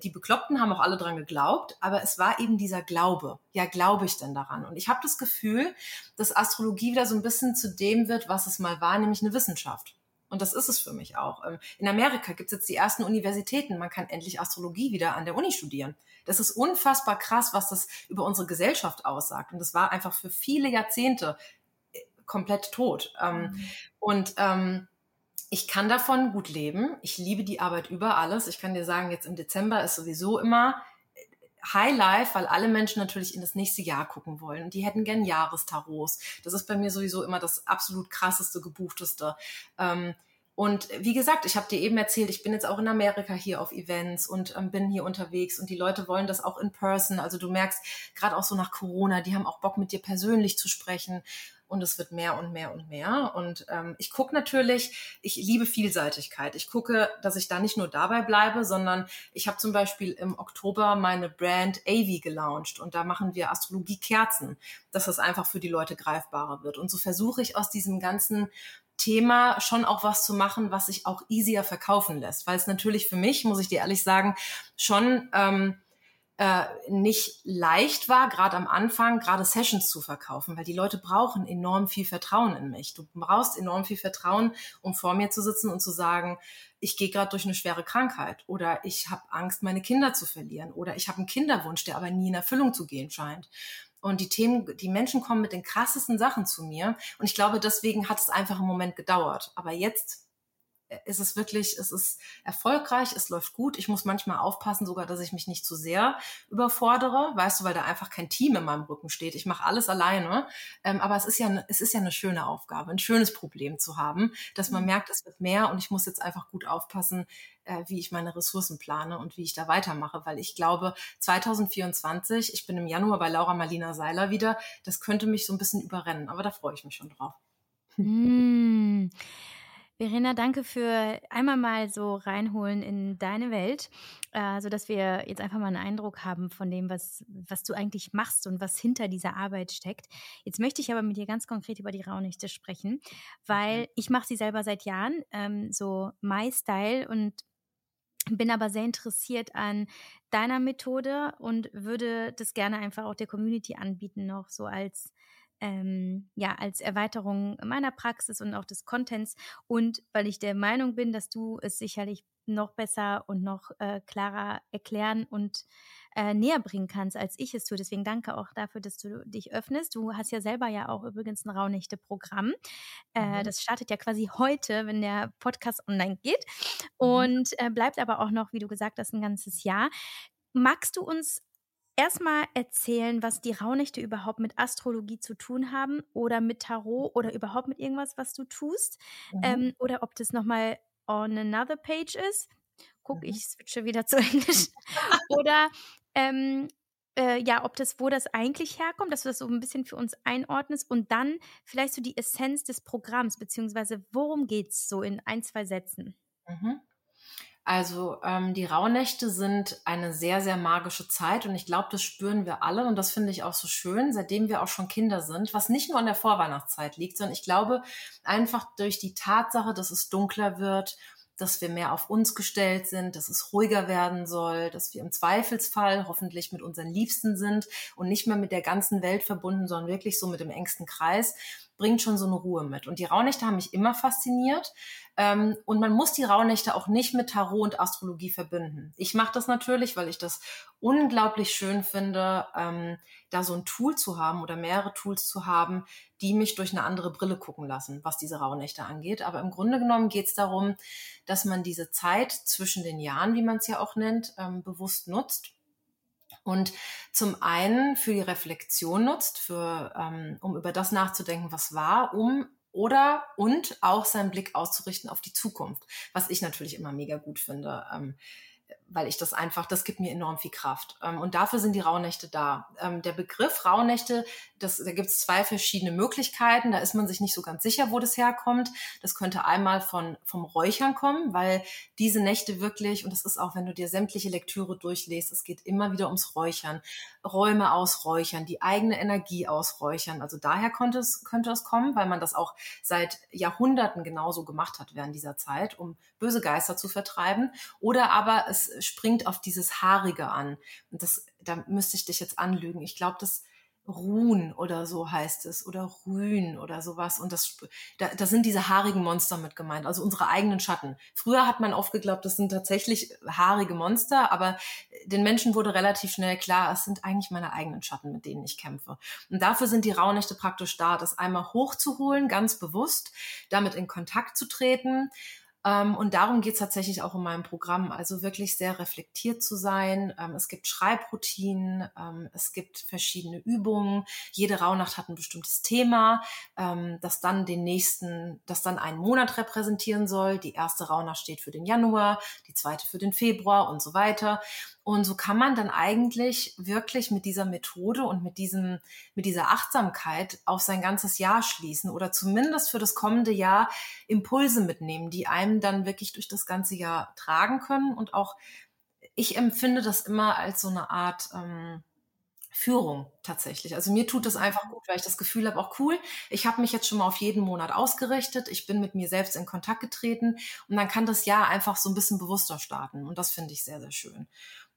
die Bekloppten haben auch alle dran geglaubt, aber es war eben dieser Glaube. Ja, glaube ich denn daran? Und ich habe das Gefühl, dass Astrologie wieder so ein bisschen zu dem wird, was es mal war, nämlich eine Wissenschaft. Und das ist es für mich auch. Ähm, in Amerika gibt es jetzt die ersten Universitäten. Man kann endlich Astrologie wieder an der Uni studieren. Das ist unfassbar krass, was das über unsere Gesellschaft aussagt. Und das war einfach für viele Jahrzehnte äh, komplett tot. Ähm, mhm. Und ähm, ich kann davon gut leben. Ich liebe die Arbeit über alles. Ich kann dir sagen, jetzt im Dezember ist sowieso immer High Life, weil alle Menschen natürlich in das nächste Jahr gucken wollen. Und die hätten gern Jahrestarots. Das ist bei mir sowieso immer das absolut krasseste, gebuchteste. Ähm, und wie gesagt, ich habe dir eben erzählt, ich bin jetzt auch in Amerika hier auf Events und ähm, bin hier unterwegs und die Leute wollen das auch in person. Also du merkst gerade auch so nach Corona, die haben auch Bock mit dir persönlich zu sprechen und es wird mehr und mehr und mehr. Und ähm, ich gucke natürlich, ich liebe Vielseitigkeit. Ich gucke, dass ich da nicht nur dabei bleibe, sondern ich habe zum Beispiel im Oktober meine Brand AV gelauncht und da machen wir Astrologie-Kerzen, dass das einfach für die Leute greifbarer wird. Und so versuche ich aus diesem ganzen Thema schon auch was zu machen, was sich auch easier verkaufen lässt. Weil es natürlich für mich, muss ich dir ehrlich sagen, schon ähm, äh, nicht leicht war, gerade am Anfang, gerade Sessions zu verkaufen, weil die Leute brauchen enorm viel Vertrauen in mich. Du brauchst enorm viel Vertrauen, um vor mir zu sitzen und zu sagen, ich gehe gerade durch eine schwere Krankheit oder ich habe Angst, meine Kinder zu verlieren oder ich habe einen Kinderwunsch, der aber nie in Erfüllung zu gehen scheint. Und die Themen, die Menschen kommen mit den krassesten Sachen zu mir. Und ich glaube, deswegen hat es einfach einen Moment gedauert. Aber jetzt ist es wirklich, es ist erfolgreich, es läuft gut. Ich muss manchmal aufpassen, sogar, dass ich mich nicht zu sehr überfordere, weißt du, weil da einfach kein Team in meinem Rücken steht. Ich mache alles alleine. Ähm, aber es ist ja, es ist ja eine schöne Aufgabe, ein schönes Problem zu haben, dass man mhm. merkt, es wird mehr und ich muss jetzt einfach gut aufpassen, äh, wie ich meine Ressourcen plane und wie ich da weitermache, weil ich glaube, 2024, ich bin im Januar bei Laura Marlina Seiler wieder, das könnte mich so ein bisschen überrennen, aber da freue ich mich schon drauf. Mm. Verena, danke für einmal mal so reinholen in deine Welt, äh, so dass wir jetzt einfach mal einen Eindruck haben von dem, was, was du eigentlich machst und was hinter dieser Arbeit steckt. Jetzt möchte ich aber mit dir ganz konkret über die Raunächte sprechen, weil ich mache sie selber seit Jahren, ähm, so My Style und bin aber sehr interessiert an deiner Methode und würde das gerne einfach auch der Community anbieten, noch so als ähm, ja, als Erweiterung meiner Praxis und auch des Contents und weil ich der Meinung bin, dass du es sicherlich noch besser und noch äh, klarer erklären und äh, näher bringen kannst, als ich es tue. Deswegen danke auch dafür, dass du dich öffnest. Du hast ja selber ja auch übrigens ein Raunächte-Programm. Äh, mhm. Das startet ja quasi heute, wenn der Podcast online geht mhm. und äh, bleibt aber auch noch, wie du gesagt hast, ein ganzes Jahr. Magst du uns erstmal erzählen, was die Rauhnächte überhaupt mit Astrologie zu tun haben oder mit Tarot oder überhaupt mit irgendwas, was du tust. Mhm. Ähm, oder ob das nochmal on another page ist. Guck, mhm. ich switche wieder zu Englisch. oder ähm, äh, ja, ob das, wo das eigentlich herkommt, dass du das so ein bisschen für uns einordnest und dann vielleicht so die Essenz des Programms, beziehungsweise worum geht es so in ein, zwei Sätzen. Mhm. Also ähm, die Rauhnächte sind eine sehr, sehr magische Zeit und ich glaube, das spüren wir alle und das finde ich auch so schön, seitdem wir auch schon Kinder sind, was nicht nur an der Vorweihnachtszeit liegt, sondern ich glaube einfach durch die Tatsache, dass es dunkler wird, dass wir mehr auf uns gestellt sind, dass es ruhiger werden soll, dass wir im Zweifelsfall hoffentlich mit unseren Liebsten sind und nicht mehr mit der ganzen Welt verbunden, sondern wirklich so mit dem engsten Kreis bringt schon so eine Ruhe mit. Und die Rauhnächte haben mich immer fasziniert. Ähm, und man muss die Rauhnächte auch nicht mit Tarot und Astrologie verbinden. Ich mache das natürlich, weil ich das unglaublich schön finde, ähm, da so ein Tool zu haben oder mehrere Tools zu haben, die mich durch eine andere Brille gucken lassen, was diese Rauhnächte angeht. Aber im Grunde genommen geht es darum, dass man diese Zeit zwischen den Jahren, wie man es ja auch nennt, ähm, bewusst nutzt und zum einen für die Reflexion nutzt, für, ähm, um über das nachzudenken, was war, um oder und auch seinen Blick auszurichten auf die Zukunft, was ich natürlich immer mega gut finde. Ähm, weil ich das einfach, das gibt mir enorm viel Kraft. Ähm, und dafür sind die Rauhnächte da. Ähm, der Begriff Rauhnächte, das, da gibt es zwei verschiedene Möglichkeiten. Da ist man sich nicht so ganz sicher, wo das herkommt. Das könnte einmal von, vom Räuchern kommen, weil diese Nächte wirklich, und das ist auch, wenn du dir sämtliche Lektüre durchlässt, es geht immer wieder ums Räuchern. Räume ausräuchern, die eigene Energie ausräuchern. Also daher konnte es, könnte es kommen, weil man das auch seit Jahrhunderten genauso gemacht hat während dieser Zeit, um böse Geister zu vertreiben. Oder aber es springt auf dieses Haarige an. Und das, da müsste ich dich jetzt anlügen. Ich glaube, das Ruhen oder so heißt es oder Rühen oder sowas. Und das, da, da sind diese haarigen Monster mit gemeint, also unsere eigenen Schatten. Früher hat man oft geglaubt, das sind tatsächlich haarige Monster, aber den Menschen wurde relativ schnell klar, es sind eigentlich meine eigenen Schatten, mit denen ich kämpfe. Und dafür sind die Rauhnächte praktisch da, das einmal hochzuholen, ganz bewusst, damit in Kontakt zu treten und darum geht es tatsächlich auch in meinem Programm. Also wirklich sehr reflektiert zu sein. Ähm, es gibt Schreibroutinen, ähm, es gibt verschiedene Übungen. Jede Rauhnacht hat ein bestimmtes Thema, das dann den nächsten, das dann einen Monat repräsentieren soll. Die erste Rauhnacht steht für den Januar, die zweite für den Februar und so weiter. Und so kann man dann eigentlich wirklich mit dieser Methode und mit diesem, mit dieser Achtsamkeit auf sein ganzes Jahr schließen oder zumindest für das kommende Jahr Impulse mitnehmen, die einem dann wirklich durch das ganze Jahr tragen können. Und auch ich empfinde das immer als so eine Art, ähm, Führung tatsächlich. Also mir tut das einfach gut, weil ich das Gefühl habe, auch cool, ich habe mich jetzt schon mal auf jeden Monat ausgerichtet, ich bin mit mir selbst in Kontakt getreten und dann kann das Jahr einfach so ein bisschen bewusster starten und das finde ich sehr, sehr schön.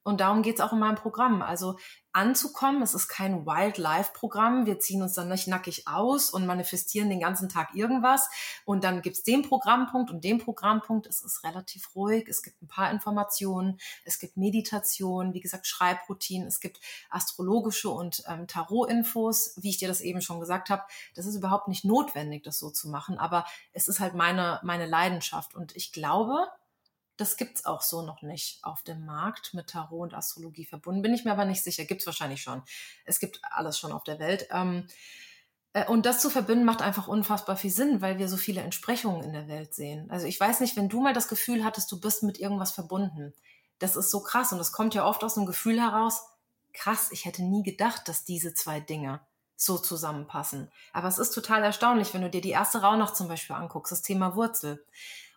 Und darum geht's auch in meinem Programm. Also anzukommen, es ist kein Wildlife-Programm. Wir ziehen uns dann nicht nackig aus und manifestieren den ganzen Tag irgendwas. Und dann gibt's den Programmpunkt und den Programmpunkt. Es ist relativ ruhig. Es gibt ein paar Informationen. Es gibt Meditation, wie gesagt, Schreibroutinen. Es gibt astrologische und ähm, Tarot-Infos. Wie ich dir das eben schon gesagt habe, das ist überhaupt nicht notwendig, das so zu machen. Aber es ist halt meine, meine Leidenschaft. Und ich glaube, das gibt's auch so noch nicht auf dem Markt mit Tarot und Astrologie verbunden. Bin ich mir aber nicht sicher. Gibt's wahrscheinlich schon. Es gibt alles schon auf der Welt. Ähm, äh, und das zu verbinden macht einfach unfassbar viel Sinn, weil wir so viele Entsprechungen in der Welt sehen. Also ich weiß nicht, wenn du mal das Gefühl hattest, du bist mit irgendwas verbunden. Das ist so krass und das kommt ja oft aus einem Gefühl heraus, krass, ich hätte nie gedacht, dass diese zwei Dinge so zusammenpassen. Aber es ist total erstaunlich, wenn du dir die erste Rauhnacht zum Beispiel anguckst, das Thema Wurzel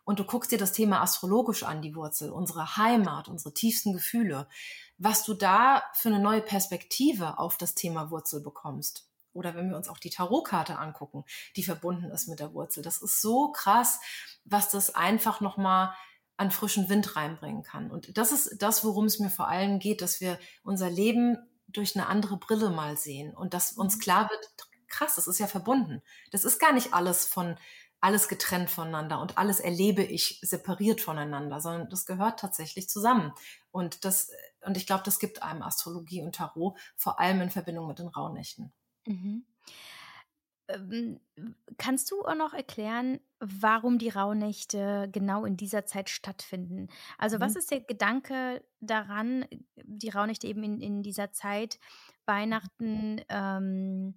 und du guckst dir das Thema astrologisch an, die Wurzel, unsere Heimat, unsere tiefsten Gefühle, was du da für eine neue Perspektive auf das Thema Wurzel bekommst. Oder wenn wir uns auch die Tarotkarte angucken, die verbunden ist mit der Wurzel. Das ist so krass, was das einfach nochmal an frischen Wind reinbringen kann. Und das ist das, worum es mir vor allem geht, dass wir unser Leben durch eine andere Brille mal sehen und dass uns mhm. klar wird, krass, das ist ja verbunden. Das ist gar nicht alles von alles getrennt voneinander und alles erlebe ich separiert voneinander, sondern das gehört tatsächlich zusammen. Und das, und ich glaube, das gibt einem Astrologie und Tarot, vor allem in Verbindung mit den Rauhnächten. Mhm. Ähm, kannst du auch noch erklären, warum die Rauhnächte genau in dieser Zeit stattfinden? Also, mhm. was ist der Gedanke daran, die Rauhnächte eben in, in dieser Zeit, Weihnachten, ähm,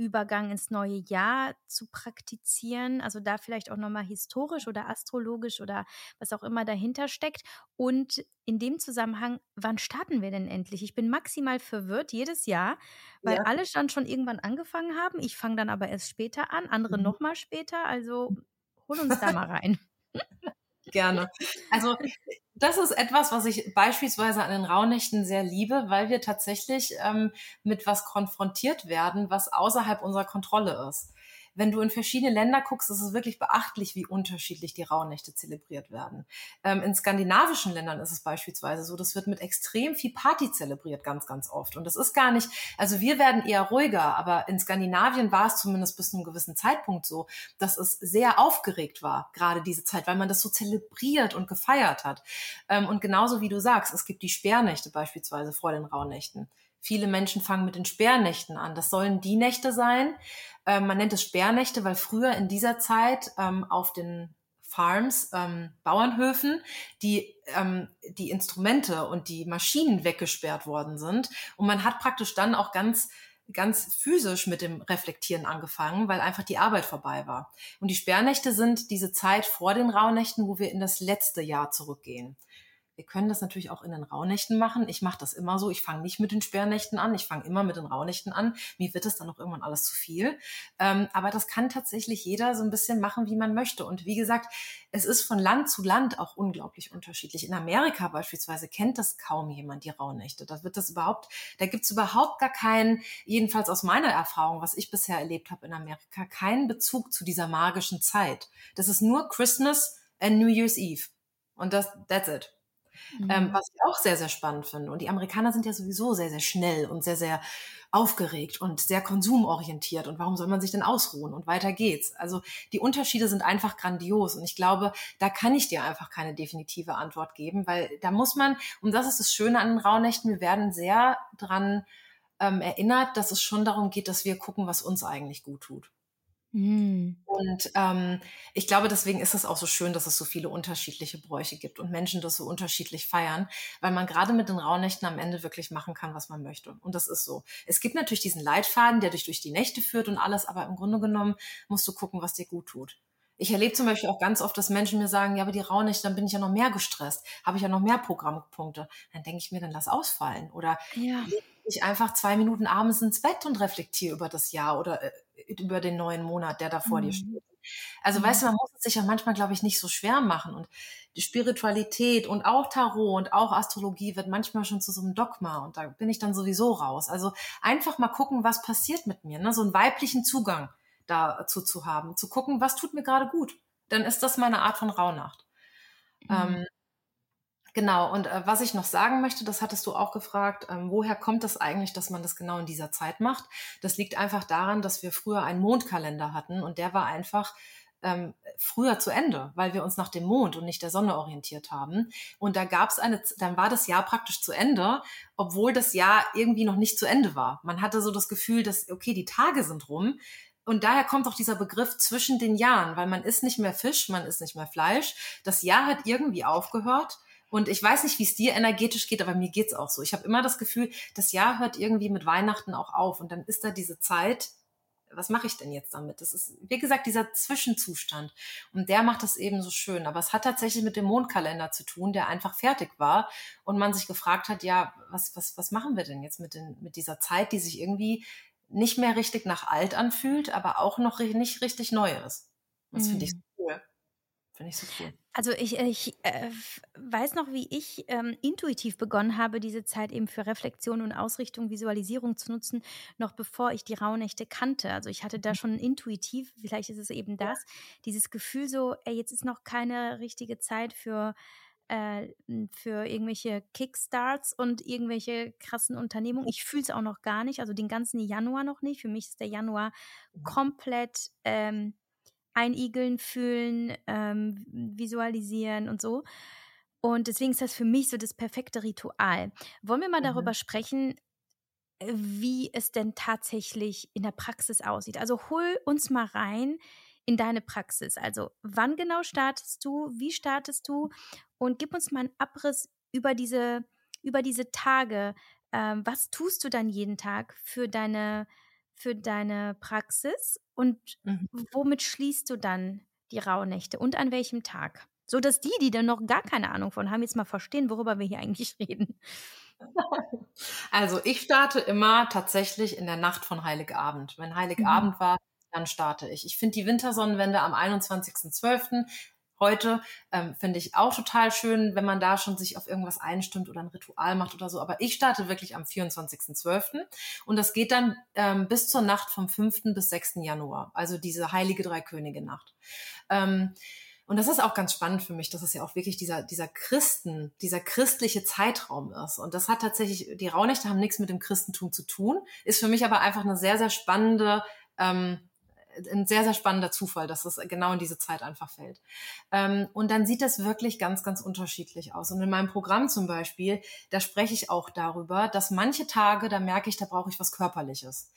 Übergang ins neue Jahr zu praktizieren. Also da vielleicht auch nochmal historisch oder astrologisch oder was auch immer dahinter steckt. Und in dem Zusammenhang, wann starten wir denn endlich? Ich bin maximal verwirrt jedes Jahr, weil ja. alle dann schon irgendwann angefangen haben. Ich fange dann aber erst später an, andere mhm. nochmal später. Also hol uns da mal rein. Gerne. Also das ist etwas, was ich beispielsweise an den Rauhnächten sehr liebe, weil wir tatsächlich ähm, mit was konfrontiert werden, was außerhalb unserer Kontrolle ist. Wenn du in verschiedene Länder guckst, ist es wirklich beachtlich, wie unterschiedlich die Rauhnächte zelebriert werden. Ähm, in skandinavischen Ländern ist es beispielsweise so, das wird mit extrem viel Party zelebriert, ganz, ganz oft. Und das ist gar nicht, also wir werden eher ruhiger, aber in Skandinavien war es zumindest bis zu einem gewissen Zeitpunkt so, dass es sehr aufgeregt war, gerade diese Zeit, weil man das so zelebriert und gefeiert hat. Ähm, und genauso wie du sagst, es gibt die Sperrnächte beispielsweise vor den Rauhnächten. Viele Menschen fangen mit den Sperrnächten an. Das sollen die Nächte sein. Ähm, man nennt es Sperrnächte, weil früher in dieser Zeit ähm, auf den Farms, ähm, Bauernhöfen, die ähm, die Instrumente und die Maschinen weggesperrt worden sind. Und man hat praktisch dann auch ganz ganz physisch mit dem Reflektieren angefangen, weil einfach die Arbeit vorbei war. Und die Sperrnächte sind diese Zeit vor den Rauhnächten, wo wir in das letzte Jahr zurückgehen. Wir können das natürlich auch in den Rauhnächten machen. Ich mache das immer so. Ich fange nicht mit den Sperrnächten an. Ich fange immer mit den Rauhnächten an. Mir wird es dann auch irgendwann alles zu viel. Ähm, aber das kann tatsächlich jeder so ein bisschen machen, wie man möchte. Und wie gesagt, es ist von Land zu Land auch unglaublich unterschiedlich. In Amerika beispielsweise kennt das kaum jemand, die Rauhnächte. Da wird das überhaupt, da gibt es überhaupt gar keinen, jedenfalls aus meiner Erfahrung, was ich bisher erlebt habe in Amerika, keinen Bezug zu dieser magischen Zeit. Das ist nur Christmas and New Year's Eve. Und das, that's it. Ähm, mhm. Ähm, was ich auch sehr, sehr spannend finde. Und die Amerikaner sind ja sowieso sehr, sehr schnell und sehr, sehr aufgeregt und sehr konsumorientiert. Und warum soll man sich denn ausruhen? Und weiter geht's. Also die Unterschiede sind einfach grandios. Und ich glaube, da kann ich dir einfach keine definitive Antwort geben, weil da muss man, und das ist das Schöne an den Rauhnächten, wir werden sehr dran ähm, erinnert, dass es schon darum geht, dass wir gucken, was uns eigentlich gut tut. Mhm. Und ähm, ich glaube, deswegen ist es auch so schön, dass es so viele unterschiedliche Bräuche gibt und Menschen das so unterschiedlich feiern, weil man gerade mit den Rauhnächten am Ende wirklich machen kann, was man möchte. Und das ist so. Es gibt natürlich diesen Leitfaden, der dich durch die Nächte führt und alles, aber im Grunde genommen musst du gucken, was dir gut tut. Ich erlebe zum Beispiel auch ganz oft, dass Menschen mir sagen, ja, aber die Rauhnächte, dann bin ich ja noch mehr gestresst, habe ich ja noch mehr Programmpunkte. Dann denke ich mir, dann lass ausfallen. Oder ja. ich einfach zwei Minuten abends ins Bett und reflektiere über das Jahr oder äh, über den neuen Monat, der da vor mhm. dir steht. Also weißt du, man muss es sich ja manchmal, glaube ich, nicht so schwer machen. Und die Spiritualität und auch Tarot und auch Astrologie wird manchmal schon zu so einem Dogma und da bin ich dann sowieso raus. Also einfach mal gucken, was passiert mit mir. Ne? So einen weiblichen Zugang dazu zu haben, zu gucken, was tut mir gerade gut. Dann ist das meine Art von Rauhnacht. Mhm. Ähm, Genau, und äh, was ich noch sagen möchte, das hattest du auch gefragt, ähm, woher kommt das eigentlich, dass man das genau in dieser Zeit macht? Das liegt einfach daran, dass wir früher einen Mondkalender hatten und der war einfach ähm, früher zu Ende, weil wir uns nach dem Mond und nicht der Sonne orientiert haben. Und da gab es eine, dann war das Jahr praktisch zu Ende, obwohl das Jahr irgendwie noch nicht zu Ende war. Man hatte so das Gefühl, dass, okay, die Tage sind rum. Und daher kommt auch dieser Begriff zwischen den Jahren, weil man ist nicht mehr Fisch, man ist nicht mehr Fleisch. Das Jahr hat irgendwie aufgehört und ich weiß nicht, wie es dir energetisch geht, aber mir geht's auch so. Ich habe immer das Gefühl, das Jahr hört irgendwie mit Weihnachten auch auf. Und dann ist da diese Zeit, was mache ich denn jetzt damit? Das ist, wie gesagt, dieser Zwischenzustand. Und der macht das eben so schön. Aber es hat tatsächlich mit dem Mondkalender zu tun, der einfach fertig war. Und man sich gefragt hat, ja, was, was, was machen wir denn jetzt mit, den, mit dieser Zeit, die sich irgendwie nicht mehr richtig nach alt anfühlt, aber auch noch nicht richtig neu ist. Das mhm. finde ich. Finde ich so cool. Also ich, ich äh, weiß noch, wie ich ähm, intuitiv begonnen habe, diese Zeit eben für Reflexion und Ausrichtung, Visualisierung zu nutzen, noch bevor ich die Rauhnächte kannte. Also ich hatte da mhm. schon intuitiv, vielleicht ist es eben das, dieses Gefühl so, ey, jetzt ist noch keine richtige Zeit für äh, für irgendwelche Kickstarts und irgendwelche krassen Unternehmungen. Ich fühle es auch noch gar nicht, also den ganzen Januar noch nicht. Für mich ist der Januar mhm. komplett ähm, einigeln, fühlen, ähm, visualisieren und so. Und deswegen ist das für mich so das perfekte Ritual. Wollen wir mal mhm. darüber sprechen, äh, wie es denn tatsächlich in der Praxis aussieht? Also hol uns mal rein in deine Praxis. Also wann genau startest du? Wie startest du? Und gib uns mal einen Abriss über diese, über diese Tage. Ähm, was tust du dann jeden Tag für deine für deine Praxis und mhm. womit schließt du dann die Rauhnächte und an welchem Tag? So dass die, die dann noch gar keine Ahnung von haben, jetzt mal verstehen, worüber wir hier eigentlich reden. Also ich starte immer tatsächlich in der Nacht von Heiligabend. Wenn Heiligabend mhm. war, dann starte ich. Ich finde die Wintersonnenwende am 21.12 heute. Ähm, Finde ich auch total schön, wenn man da schon sich auf irgendwas einstimmt oder ein Ritual macht oder so. Aber ich starte wirklich am 24.12. und das geht dann ähm, bis zur Nacht vom 5. bis 6. Januar. Also diese heilige Dreikönige-Nacht. Ähm, und das ist auch ganz spannend für mich, dass es ja auch wirklich dieser, dieser Christen, dieser christliche Zeitraum ist. Und das hat tatsächlich, die Rauhnächte haben nichts mit dem Christentum zu tun, ist für mich aber einfach eine sehr, sehr spannende, ähm, ein sehr, sehr spannender Zufall, dass es genau in diese Zeit einfach fällt. Ähm, und dann sieht das wirklich ganz, ganz unterschiedlich aus. Und in meinem Programm zum Beispiel, da spreche ich auch darüber, dass manche Tage, da merke ich, da brauche ich was Körperliches.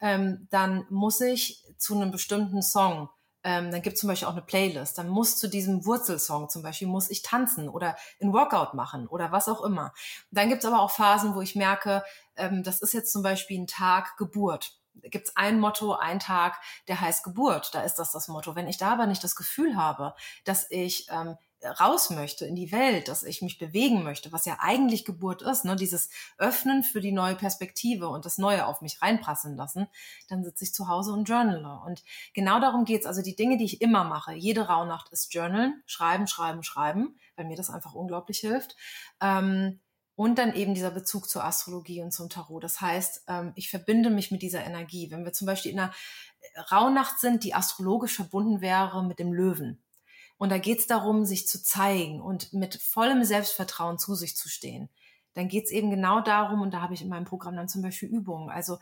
Ähm, dann muss ich zu einem bestimmten Song ähm, dann gibt es zum Beispiel auch eine Playlist. Dann muss zu diesem Wurzelsong zum Beispiel, muss ich tanzen oder ein Workout machen oder was auch immer. Dann gibt es aber auch Phasen, wo ich merke, das ist jetzt zum Beispiel ein Tag Geburt. Gibt es ein Motto, ein Tag, der heißt Geburt. Da ist das das Motto. Wenn ich da aber nicht das Gefühl habe, dass ich ähm, raus möchte in die Welt, dass ich mich bewegen möchte, was ja eigentlich Geburt ist, ne, dieses Öffnen für die neue Perspektive und das Neue auf mich reinpassen lassen, dann sitze ich zu Hause und journale. Und genau darum geht's. Also die Dinge, die ich immer mache, jede Rauhnacht ist Journalen, schreiben, schreiben, schreiben, weil mir das einfach unglaublich hilft. Ähm, und dann eben dieser Bezug zur Astrologie und zum Tarot. Das heißt, ähm, ich verbinde mich mit dieser Energie. Wenn wir zum Beispiel in einer Rauhnacht sind, die astrologisch verbunden wäre mit dem Löwen, und da geht es darum, sich zu zeigen und mit vollem Selbstvertrauen zu sich zu stehen. Dann geht es eben genau darum, und da habe ich in meinem Programm dann zum Beispiel Übungen, also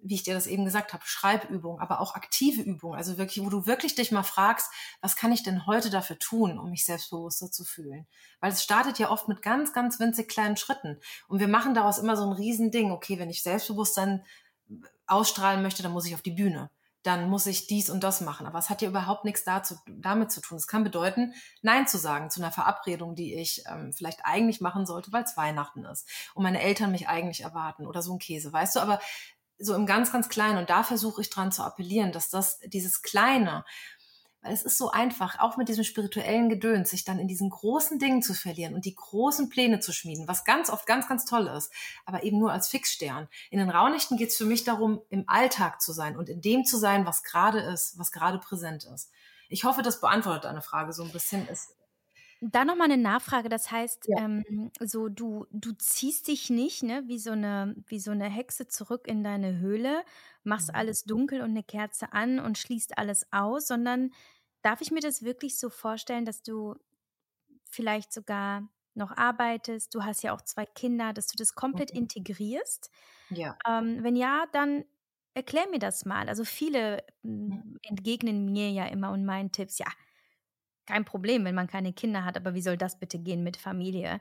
wie ich dir das eben gesagt habe, Schreibübungen, aber auch aktive Übungen, also wirklich, wo du wirklich dich mal fragst, was kann ich denn heute dafür tun, um mich selbstbewusster zu fühlen? Weil es startet ja oft mit ganz, ganz winzig kleinen Schritten. Und wir machen daraus immer so ein Riesending. Okay, wenn ich Selbstbewusstsein ausstrahlen möchte, dann muss ich auf die Bühne dann muss ich dies und das machen. Aber es hat ja überhaupt nichts dazu, damit zu tun. Es kann bedeuten, Nein zu sagen zu einer Verabredung, die ich ähm, vielleicht eigentlich machen sollte, weil es Weihnachten ist und meine Eltern mich eigentlich erwarten oder so ein Käse, weißt du? Aber so im ganz, ganz Kleinen und da versuche ich dran zu appellieren, dass das, dieses Kleine, weil es ist so einfach, auch mit diesem spirituellen Gedöns, sich dann in diesen großen Dingen zu verlieren und die großen Pläne zu schmieden, was ganz oft ganz, ganz toll ist, aber eben nur als Fixstern. In den Raunichten geht es für mich darum, im Alltag zu sein und in dem zu sein, was gerade ist, was gerade präsent ist. Ich hoffe, das beantwortet deine Frage so ein bisschen. Es, da noch mal eine Nachfrage. Das heißt, ja. ähm, so du du ziehst dich nicht, ne, wie so eine wie so eine Hexe zurück in deine Höhle, machst mhm. alles dunkel und eine Kerze an und schließt alles aus, sondern darf ich mir das wirklich so vorstellen, dass du vielleicht sogar noch arbeitest? Du hast ja auch zwei Kinder, dass du das komplett mhm. integrierst. Ja. Ähm, wenn ja, dann erklär mir das mal. Also viele mhm. entgegnen mir ja immer und meinen Tipps, ja, kein Problem, wenn man keine Kinder hat, aber wie soll das bitte gehen mit Familie?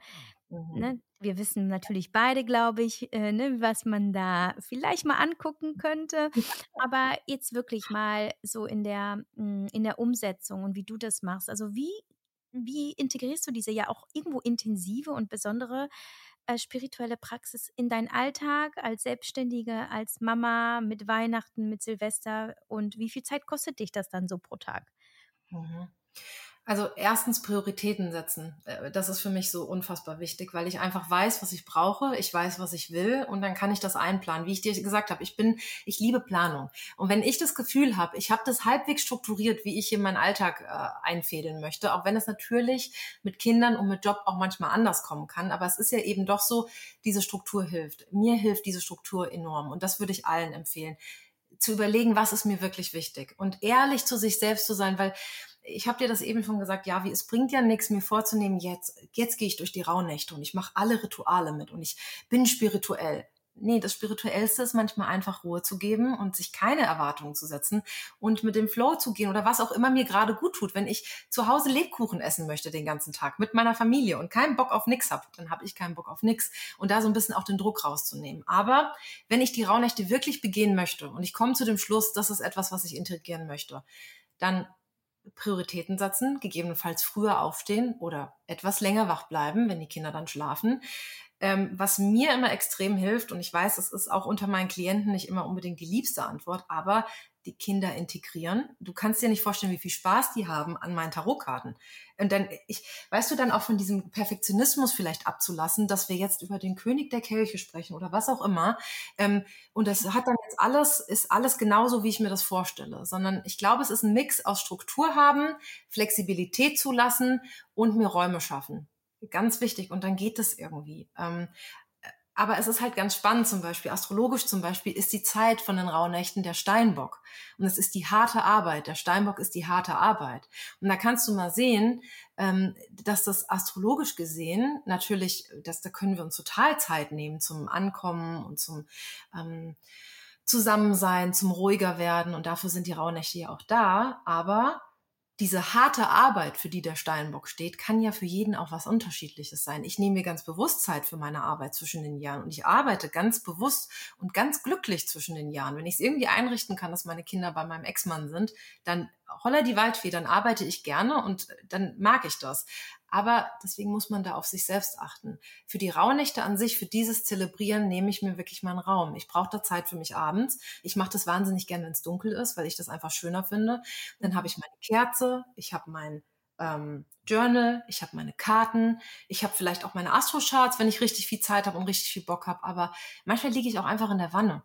Mhm. Ne? Wir wissen natürlich beide, glaube ich, äh, ne, was man da vielleicht mal angucken könnte. Aber jetzt wirklich mal so in der, hm, in der Umsetzung und wie du das machst. Also wie, wie integrierst du diese ja auch irgendwo intensive und besondere äh, spirituelle Praxis in deinen Alltag als Selbstständige, als Mama, mit Weihnachten, mit Silvester und wie viel Zeit kostet dich das dann so pro Tag? Mhm. Also erstens Prioritäten setzen. Äh, das ist für mich so unfassbar wichtig, weil ich einfach weiß, was ich brauche, ich weiß, was ich will und dann kann ich das einplanen. Wie ich dir gesagt habe, ich bin, ich liebe Planung. Und wenn ich das Gefühl habe, ich habe das halbwegs strukturiert, wie ich hier meinen Alltag äh, einfädeln möchte, auch wenn es natürlich mit Kindern und mit Job auch manchmal anders kommen kann, aber es ist ja eben doch so, diese Struktur hilft. Mir hilft diese Struktur enorm und das würde ich allen empfehlen zu überlegen, was ist mir wirklich wichtig und ehrlich zu sich selbst zu sein, weil ich habe dir das eben schon gesagt, ja, wie es bringt ja nichts, mir vorzunehmen, jetzt, jetzt gehe ich durch die Rauhnächte und ich mache alle Rituale mit und ich bin spirituell. Nee, das Spirituellste ist manchmal einfach Ruhe zu geben und sich keine Erwartungen zu setzen und mit dem Flow zu gehen oder was auch immer mir gerade gut tut. Wenn ich zu Hause Lebkuchen essen möchte den ganzen Tag mit meiner Familie und keinen Bock auf nix habe, dann habe ich keinen Bock auf nix und da so ein bisschen auch den Druck rauszunehmen. Aber wenn ich die Rauhnächte wirklich begehen möchte und ich komme zu dem Schluss, das ist etwas, was ich integrieren möchte, dann Prioritäten setzen, gegebenenfalls früher aufstehen oder etwas länger wach bleiben, wenn die Kinder dann schlafen. Ähm, was mir immer extrem hilft, und ich weiß, es ist auch unter meinen Klienten nicht immer unbedingt die liebste Antwort, aber die Kinder integrieren. Du kannst dir nicht vorstellen, wie viel Spaß die haben an meinen Tarotkarten. Und dann, ich, weißt du, dann auch von diesem Perfektionismus vielleicht abzulassen, dass wir jetzt über den König der Kelche sprechen oder was auch immer. Ähm, und das hat dann jetzt alles, ist alles genauso, wie ich mir das vorstelle. Sondern ich glaube, es ist ein Mix aus Struktur haben, Flexibilität zulassen und mir Räume schaffen. Ganz wichtig. Und dann geht es irgendwie. Ähm, aber es ist halt ganz spannend, zum Beispiel, astrologisch zum Beispiel, ist die Zeit von den Rauhnächten der Steinbock. Und es ist die harte Arbeit. Der Steinbock ist die harte Arbeit. Und da kannst du mal sehen, ähm, dass das astrologisch gesehen natürlich, dass da können wir uns total Zeit nehmen zum Ankommen und zum ähm, Zusammensein, zum ruhiger werden. Und dafür sind die Rauhnächte ja auch da. Aber diese harte Arbeit, für die der Steinbock steht, kann ja für jeden auch was Unterschiedliches sein. Ich nehme mir ganz bewusst Zeit für meine Arbeit zwischen den Jahren und ich arbeite ganz bewusst und ganz glücklich zwischen den Jahren. Wenn ich es irgendwie einrichten kann, dass meine Kinder bei meinem Ex-Mann sind, dann holler die Waldfee, dann arbeite ich gerne und dann mag ich das. Aber deswegen muss man da auf sich selbst achten. Für die Rauhnächte an sich, für dieses Zelebrieren nehme ich mir wirklich meinen Raum. Ich brauche da Zeit für mich abends. Ich mache das wahnsinnig gern, wenn es dunkel ist, weil ich das einfach schöner finde. Dann habe ich meine Kerze, ich habe mein ähm, Journal, ich habe meine Karten, ich habe vielleicht auch meine Astro-Charts, wenn ich richtig viel Zeit habe und richtig viel Bock habe. Aber manchmal liege ich auch einfach in der Wanne.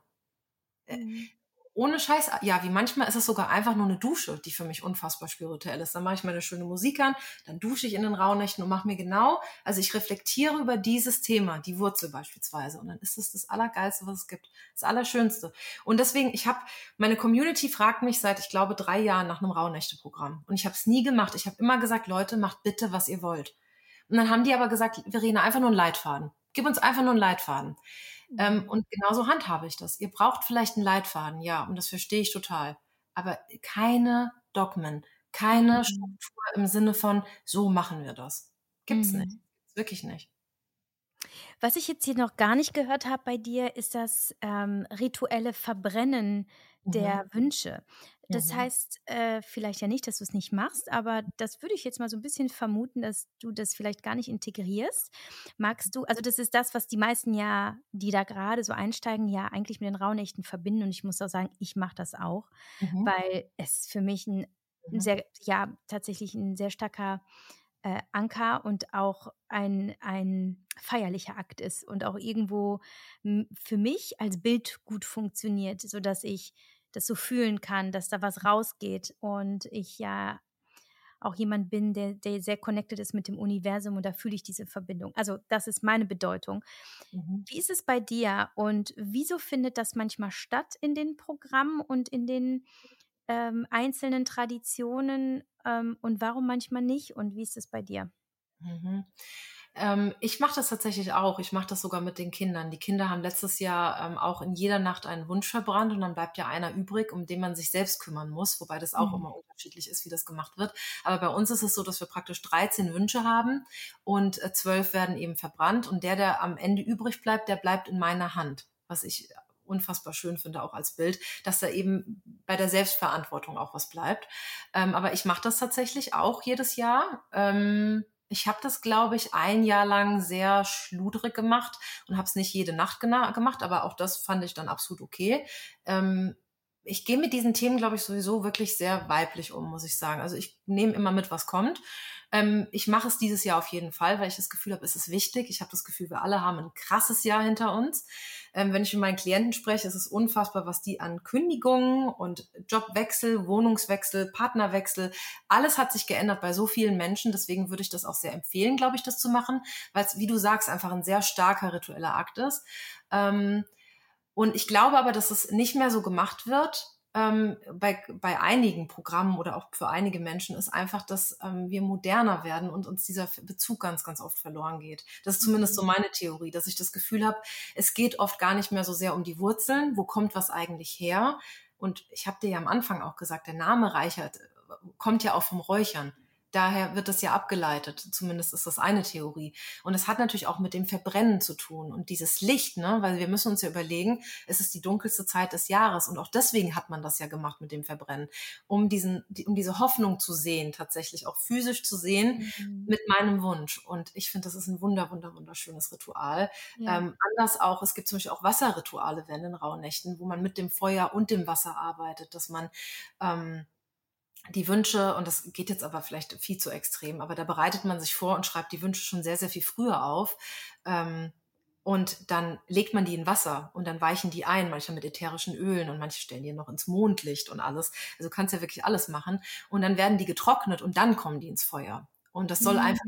Äh, mhm ohne Scheiß, ja, wie manchmal ist es sogar einfach nur eine Dusche, die für mich unfassbar spirituell ist. Dann mache ich meine schöne Musik an, dann dusche ich in den Rauhnächten und mache mir genau, also ich reflektiere über dieses Thema, die Wurzel beispielsweise. Und dann ist es das Allergeilste, was es gibt. Das Allerschönste. Und deswegen, ich habe, meine Community fragt mich seit, ich glaube, drei Jahren nach einem Rauhnächte-Programm. Und ich habe es nie gemacht. Ich habe immer gesagt, Leute, macht bitte, was ihr wollt. Und dann haben die aber gesagt, Verena, einfach nur einen Leitfaden. Gib uns einfach nur einen Leitfaden. Ähm, und genauso handhabe ich das. Ihr braucht vielleicht einen Leitfaden, ja, und das verstehe ich total. Aber keine Dogmen, keine mhm. Struktur im Sinne von, so machen wir das. Gibt's mhm. nicht. Wirklich nicht. Was ich jetzt hier noch gar nicht gehört habe bei dir, ist das ähm, rituelle Verbrennen der mhm. Wünsche. Das mhm. heißt äh, vielleicht ja nicht, dass du es nicht machst, aber das würde ich jetzt mal so ein bisschen vermuten, dass du das vielleicht gar nicht integrierst. Magst du, also das ist das, was die meisten ja, die da gerade so einsteigen, ja eigentlich mit den Rauhnächten verbinden. Und ich muss auch sagen, ich mache das auch, mhm. weil es für mich ein, ein mhm. sehr, ja, tatsächlich ein sehr starker äh, Anker und auch ein, ein feierlicher Akt ist und auch irgendwo für mich als Bild gut funktioniert, sodass ich das so fühlen kann, dass da was rausgeht und ich ja auch jemand bin, der, der sehr connected ist mit dem Universum und da fühle ich diese Verbindung. Also das ist meine Bedeutung. Mhm. Wie ist es bei dir und wieso findet das manchmal statt in den Programmen und in den ähm, einzelnen Traditionen ähm, und warum manchmal nicht und wie ist es bei dir? Mhm. Ähm, ich mache das tatsächlich auch. Ich mache das sogar mit den Kindern. Die Kinder haben letztes Jahr ähm, auch in jeder Nacht einen Wunsch verbrannt und dann bleibt ja einer übrig, um den man sich selbst kümmern muss, wobei das auch mhm. immer unterschiedlich ist, wie das gemacht wird. Aber bei uns ist es so, dass wir praktisch 13 Wünsche haben und äh, 12 werden eben verbrannt und der, der am Ende übrig bleibt, der bleibt in meiner Hand, was ich unfassbar schön finde, auch als Bild, dass da eben bei der Selbstverantwortung auch was bleibt. Ähm, aber ich mache das tatsächlich auch jedes Jahr. Ähm, ich habe das, glaube ich, ein Jahr lang sehr schludrig gemacht und habe es nicht jede Nacht gemacht, aber auch das fand ich dann absolut okay. Ähm, ich gehe mit diesen Themen, glaube ich, sowieso wirklich sehr weiblich um, muss ich sagen. Also ich nehme immer mit, was kommt. Ähm, ich mache es dieses Jahr auf jeden Fall, weil ich das Gefühl habe, es ist wichtig. Ich habe das Gefühl, wir alle haben ein krasses Jahr hinter uns. Ähm, wenn ich mit meinen Klienten spreche, ist es unfassbar, was die an Kündigungen und Jobwechsel, Wohnungswechsel, Partnerwechsel, alles hat sich geändert bei so vielen Menschen. Deswegen würde ich das auch sehr empfehlen, glaube ich, das zu machen, weil es, wie du sagst, einfach ein sehr starker ritueller Akt ist. Ähm, und ich glaube aber, dass es nicht mehr so gemacht wird, ähm, bei, bei einigen Programmen oder auch für einige Menschen ist einfach, dass ähm, wir moderner werden und uns dieser Bezug ganz, ganz oft verloren geht. Das ist zumindest so mhm. meine Theorie, dass ich das Gefühl habe, es geht oft gar nicht mehr so sehr um die Wurzeln, wo kommt was eigentlich her. Und ich habe dir ja am Anfang auch gesagt, der Name Reichert äh, kommt ja auch vom Räuchern. Daher wird das ja abgeleitet. Zumindest ist das eine Theorie. Und es hat natürlich auch mit dem Verbrennen zu tun und dieses Licht, ne? Weil wir müssen uns ja überlegen, es ist die dunkelste Zeit des Jahres und auch deswegen hat man das ja gemacht mit dem Verbrennen, um diesen, um diese Hoffnung zu sehen, tatsächlich auch physisch zu sehen mhm. mit meinem Wunsch. Und ich finde, das ist ein wunder, wunder, wunderschönes Ritual. Ja. Ähm, anders auch, es gibt zum Beispiel auch Wasserrituale, wenn in Rauhnächten, wo man mit dem Feuer und dem Wasser arbeitet, dass man ähm, die Wünsche, und das geht jetzt aber vielleicht viel zu extrem, aber da bereitet man sich vor und schreibt die Wünsche schon sehr, sehr viel früher auf. Ähm, und dann legt man die in Wasser und dann weichen die ein, manchmal mit ätherischen Ölen und manche stellen die noch ins Mondlicht und alles. Also du kannst ja wirklich alles machen. Und dann werden die getrocknet und dann kommen die ins Feuer. Und das soll mhm. einfach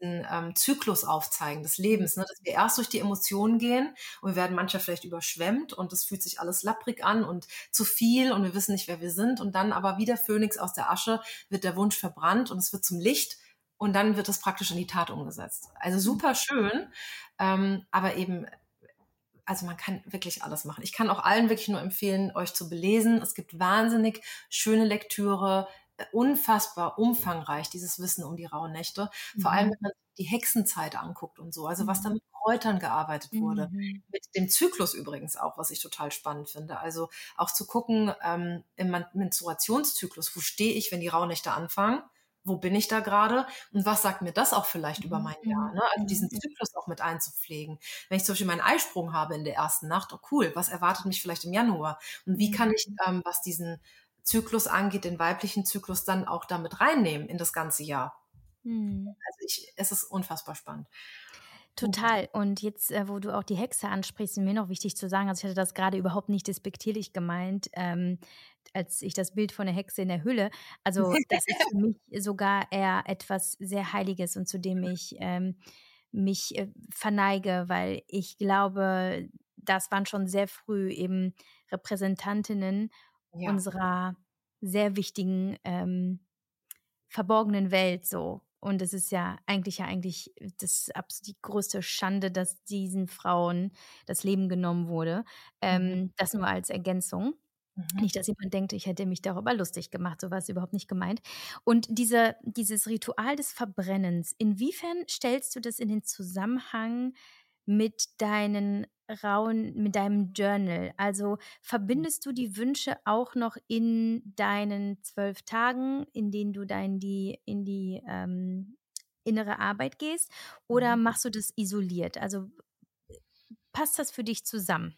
diesen ähm, Zyklus aufzeigen des Lebens, ne? dass wir erst durch die Emotionen gehen und wir werden manchmal vielleicht überschwemmt und es fühlt sich alles lapprig an und zu viel und wir wissen nicht, wer wir sind und dann aber wie der Phönix aus der Asche wird der Wunsch verbrannt und es wird zum Licht und dann wird es praktisch in die Tat umgesetzt. Also super schön, ähm, aber eben also man kann wirklich alles machen. Ich kann auch allen wirklich nur empfehlen, euch zu belesen. Es gibt wahnsinnig schöne Lektüre, unfassbar umfangreich, dieses Wissen um die rauen Nächte. Vor allem, mhm. wenn man die Hexenzeit anguckt und so, also was da mhm. mit Kräutern gearbeitet wurde. Mhm. Mit dem Zyklus übrigens auch, was ich total spannend finde. Also auch zu gucken ähm, im Menstruationszyklus, wo stehe ich, wenn die Rauhnächte anfangen? Wo bin ich da gerade? Und was sagt mir das auch vielleicht über mein Jahr? Ne? Also diesen Zyklus auch mit einzupflegen. Wenn ich zum Beispiel meinen Eisprung habe in der ersten Nacht, oh cool, was erwartet mich vielleicht im Januar? Und wie kann ich, ähm, was diesen Zyklus angeht, den weiblichen Zyklus dann auch damit reinnehmen in das ganze Jahr. Hm. Also ich, es ist unfassbar spannend. Total. Und jetzt, äh, wo du auch die Hexe ansprichst, ist mir noch wichtig zu sagen, also ich hatte das gerade überhaupt nicht despektierlich gemeint, ähm, als ich das Bild von der Hexe in der Hülle. Also das ist für mich sogar eher etwas sehr Heiliges und zu dem ich ähm, mich äh, verneige, weil ich glaube, das waren schon sehr früh eben Repräsentantinnen ja. unserer sehr wichtigen ähm, verborgenen Welt so. Und es ist ja eigentlich ja eigentlich das die größte Schande, dass diesen Frauen das Leben genommen wurde. Ähm, mhm. Das nur als Ergänzung. Mhm. Nicht, dass jemand denkt, ich hätte mich darüber lustig gemacht, so war es überhaupt nicht gemeint. Und diese, dieses Ritual des Verbrennens, inwiefern stellst du das in den Zusammenhang mit deinen rauen, mit deinem Journal? Also verbindest du die Wünsche auch noch in deinen zwölf Tagen, in denen du dann die, in die ähm, innere Arbeit gehst, oder mhm. machst du das isoliert? Also passt das für dich zusammen?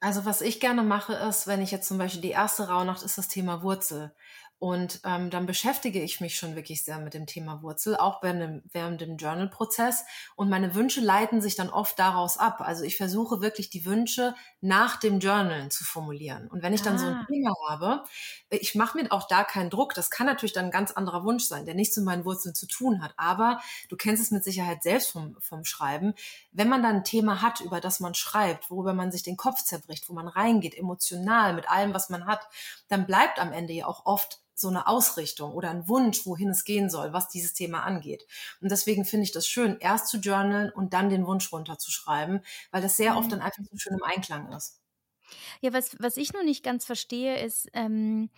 Also was ich gerne mache, ist, wenn ich jetzt zum Beispiel die erste Rauhnacht ist das Thema Wurzel. Und ähm, dann beschäftige ich mich schon wirklich sehr mit dem Thema Wurzel, auch während dem, während dem Journal-Prozess. Und meine Wünsche leiten sich dann oft daraus ab. Also ich versuche wirklich die Wünsche nach dem Journalen zu formulieren. Und wenn ich dann ah. so ein ah. Thema habe, ich mache mir auch da keinen Druck. Das kann natürlich dann ein ganz anderer Wunsch sein, der nichts mit meinen Wurzeln zu tun hat. Aber du kennst es mit Sicherheit selbst vom, vom Schreiben. Wenn man dann ein Thema hat, über das man schreibt, worüber man sich den Kopf zerbricht, wo man reingeht, emotional mit allem, was man hat, dann bleibt am Ende ja auch oft so eine Ausrichtung oder ein Wunsch, wohin es gehen soll, was dieses Thema angeht. Und deswegen finde ich das schön, erst zu journalen und dann den Wunsch runterzuschreiben, weil das sehr oft mhm. dann einfach so schön im Einklang ist. Ja, was, was ich noch nicht ganz verstehe, ist, ähm,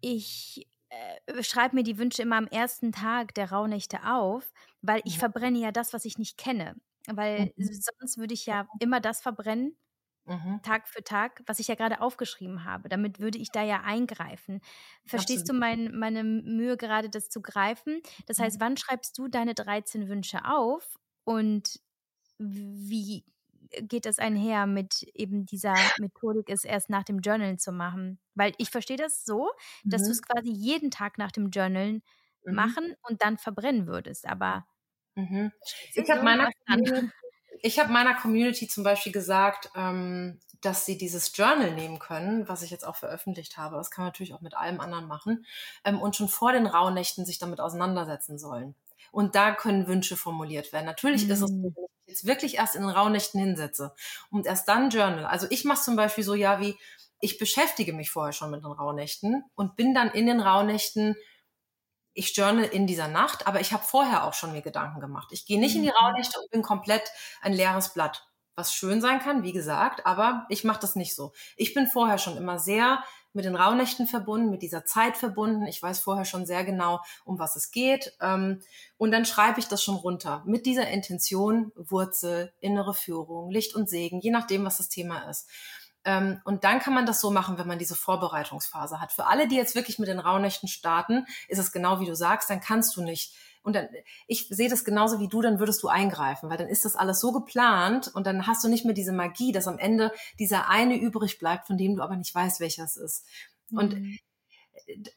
ich äh, schreibe mir die Wünsche immer am ersten Tag der Rauhnächte auf, weil ich ja. verbrenne ja das, was ich nicht kenne. Weil mhm. sonst würde ich ja immer das verbrennen, Mhm. Tag für Tag, was ich ja gerade aufgeschrieben habe. Damit würde ich da ja eingreifen. Verstehst Absolut. du mein, meine Mühe gerade, das zu greifen? Das heißt, mhm. wann schreibst du deine 13 Wünsche auf und wie geht das einher mit eben dieser Methodik, es erst nach dem Journalen zu machen? Weil ich verstehe das so, dass mhm. du es quasi jeden Tag nach dem Journalen mhm. machen und dann verbrennen würdest. Aber mhm. ich habe meiner, ich habe meiner Community zum Beispiel gesagt, ähm, dass sie dieses Journal nehmen können, was ich jetzt auch veröffentlicht habe. Das kann man natürlich auch mit allem anderen machen ähm, und schon vor den Rauhnächten sich damit auseinandersetzen sollen. Und da können Wünsche formuliert werden. Natürlich mhm. ist es so, mhm. wenn ich jetzt wirklich erst in den Rauhnächten hinsetze und erst dann Journal. Also ich mache zum Beispiel so ja wie, ich beschäftige mich vorher schon mit den Rauhnächten und bin dann in den Rauhnächten ich journal in dieser Nacht, aber ich habe vorher auch schon mir Gedanken gemacht. Ich gehe nicht in die mhm. Rauhnächte und bin komplett ein leeres Blatt, was schön sein kann, wie gesagt, aber ich mache das nicht so. Ich bin vorher schon immer sehr mit den Rauhnächten verbunden, mit dieser Zeit verbunden. Ich weiß vorher schon sehr genau, um was es geht. Ähm, und dann schreibe ich das schon runter mit dieser Intention, Wurzel, innere Führung, Licht und Segen, je nachdem, was das Thema ist. Ähm, und dann kann man das so machen, wenn man diese Vorbereitungsphase hat. Für alle, die jetzt wirklich mit den Rauhnächten starten, ist es genau wie du sagst, dann kannst du nicht und dann, ich sehe das genauso wie du, dann würdest du eingreifen, weil dann ist das alles so geplant und dann hast du nicht mehr diese Magie, dass am Ende dieser eine übrig bleibt, von dem du aber nicht weißt, welcher es ist. Mhm. Und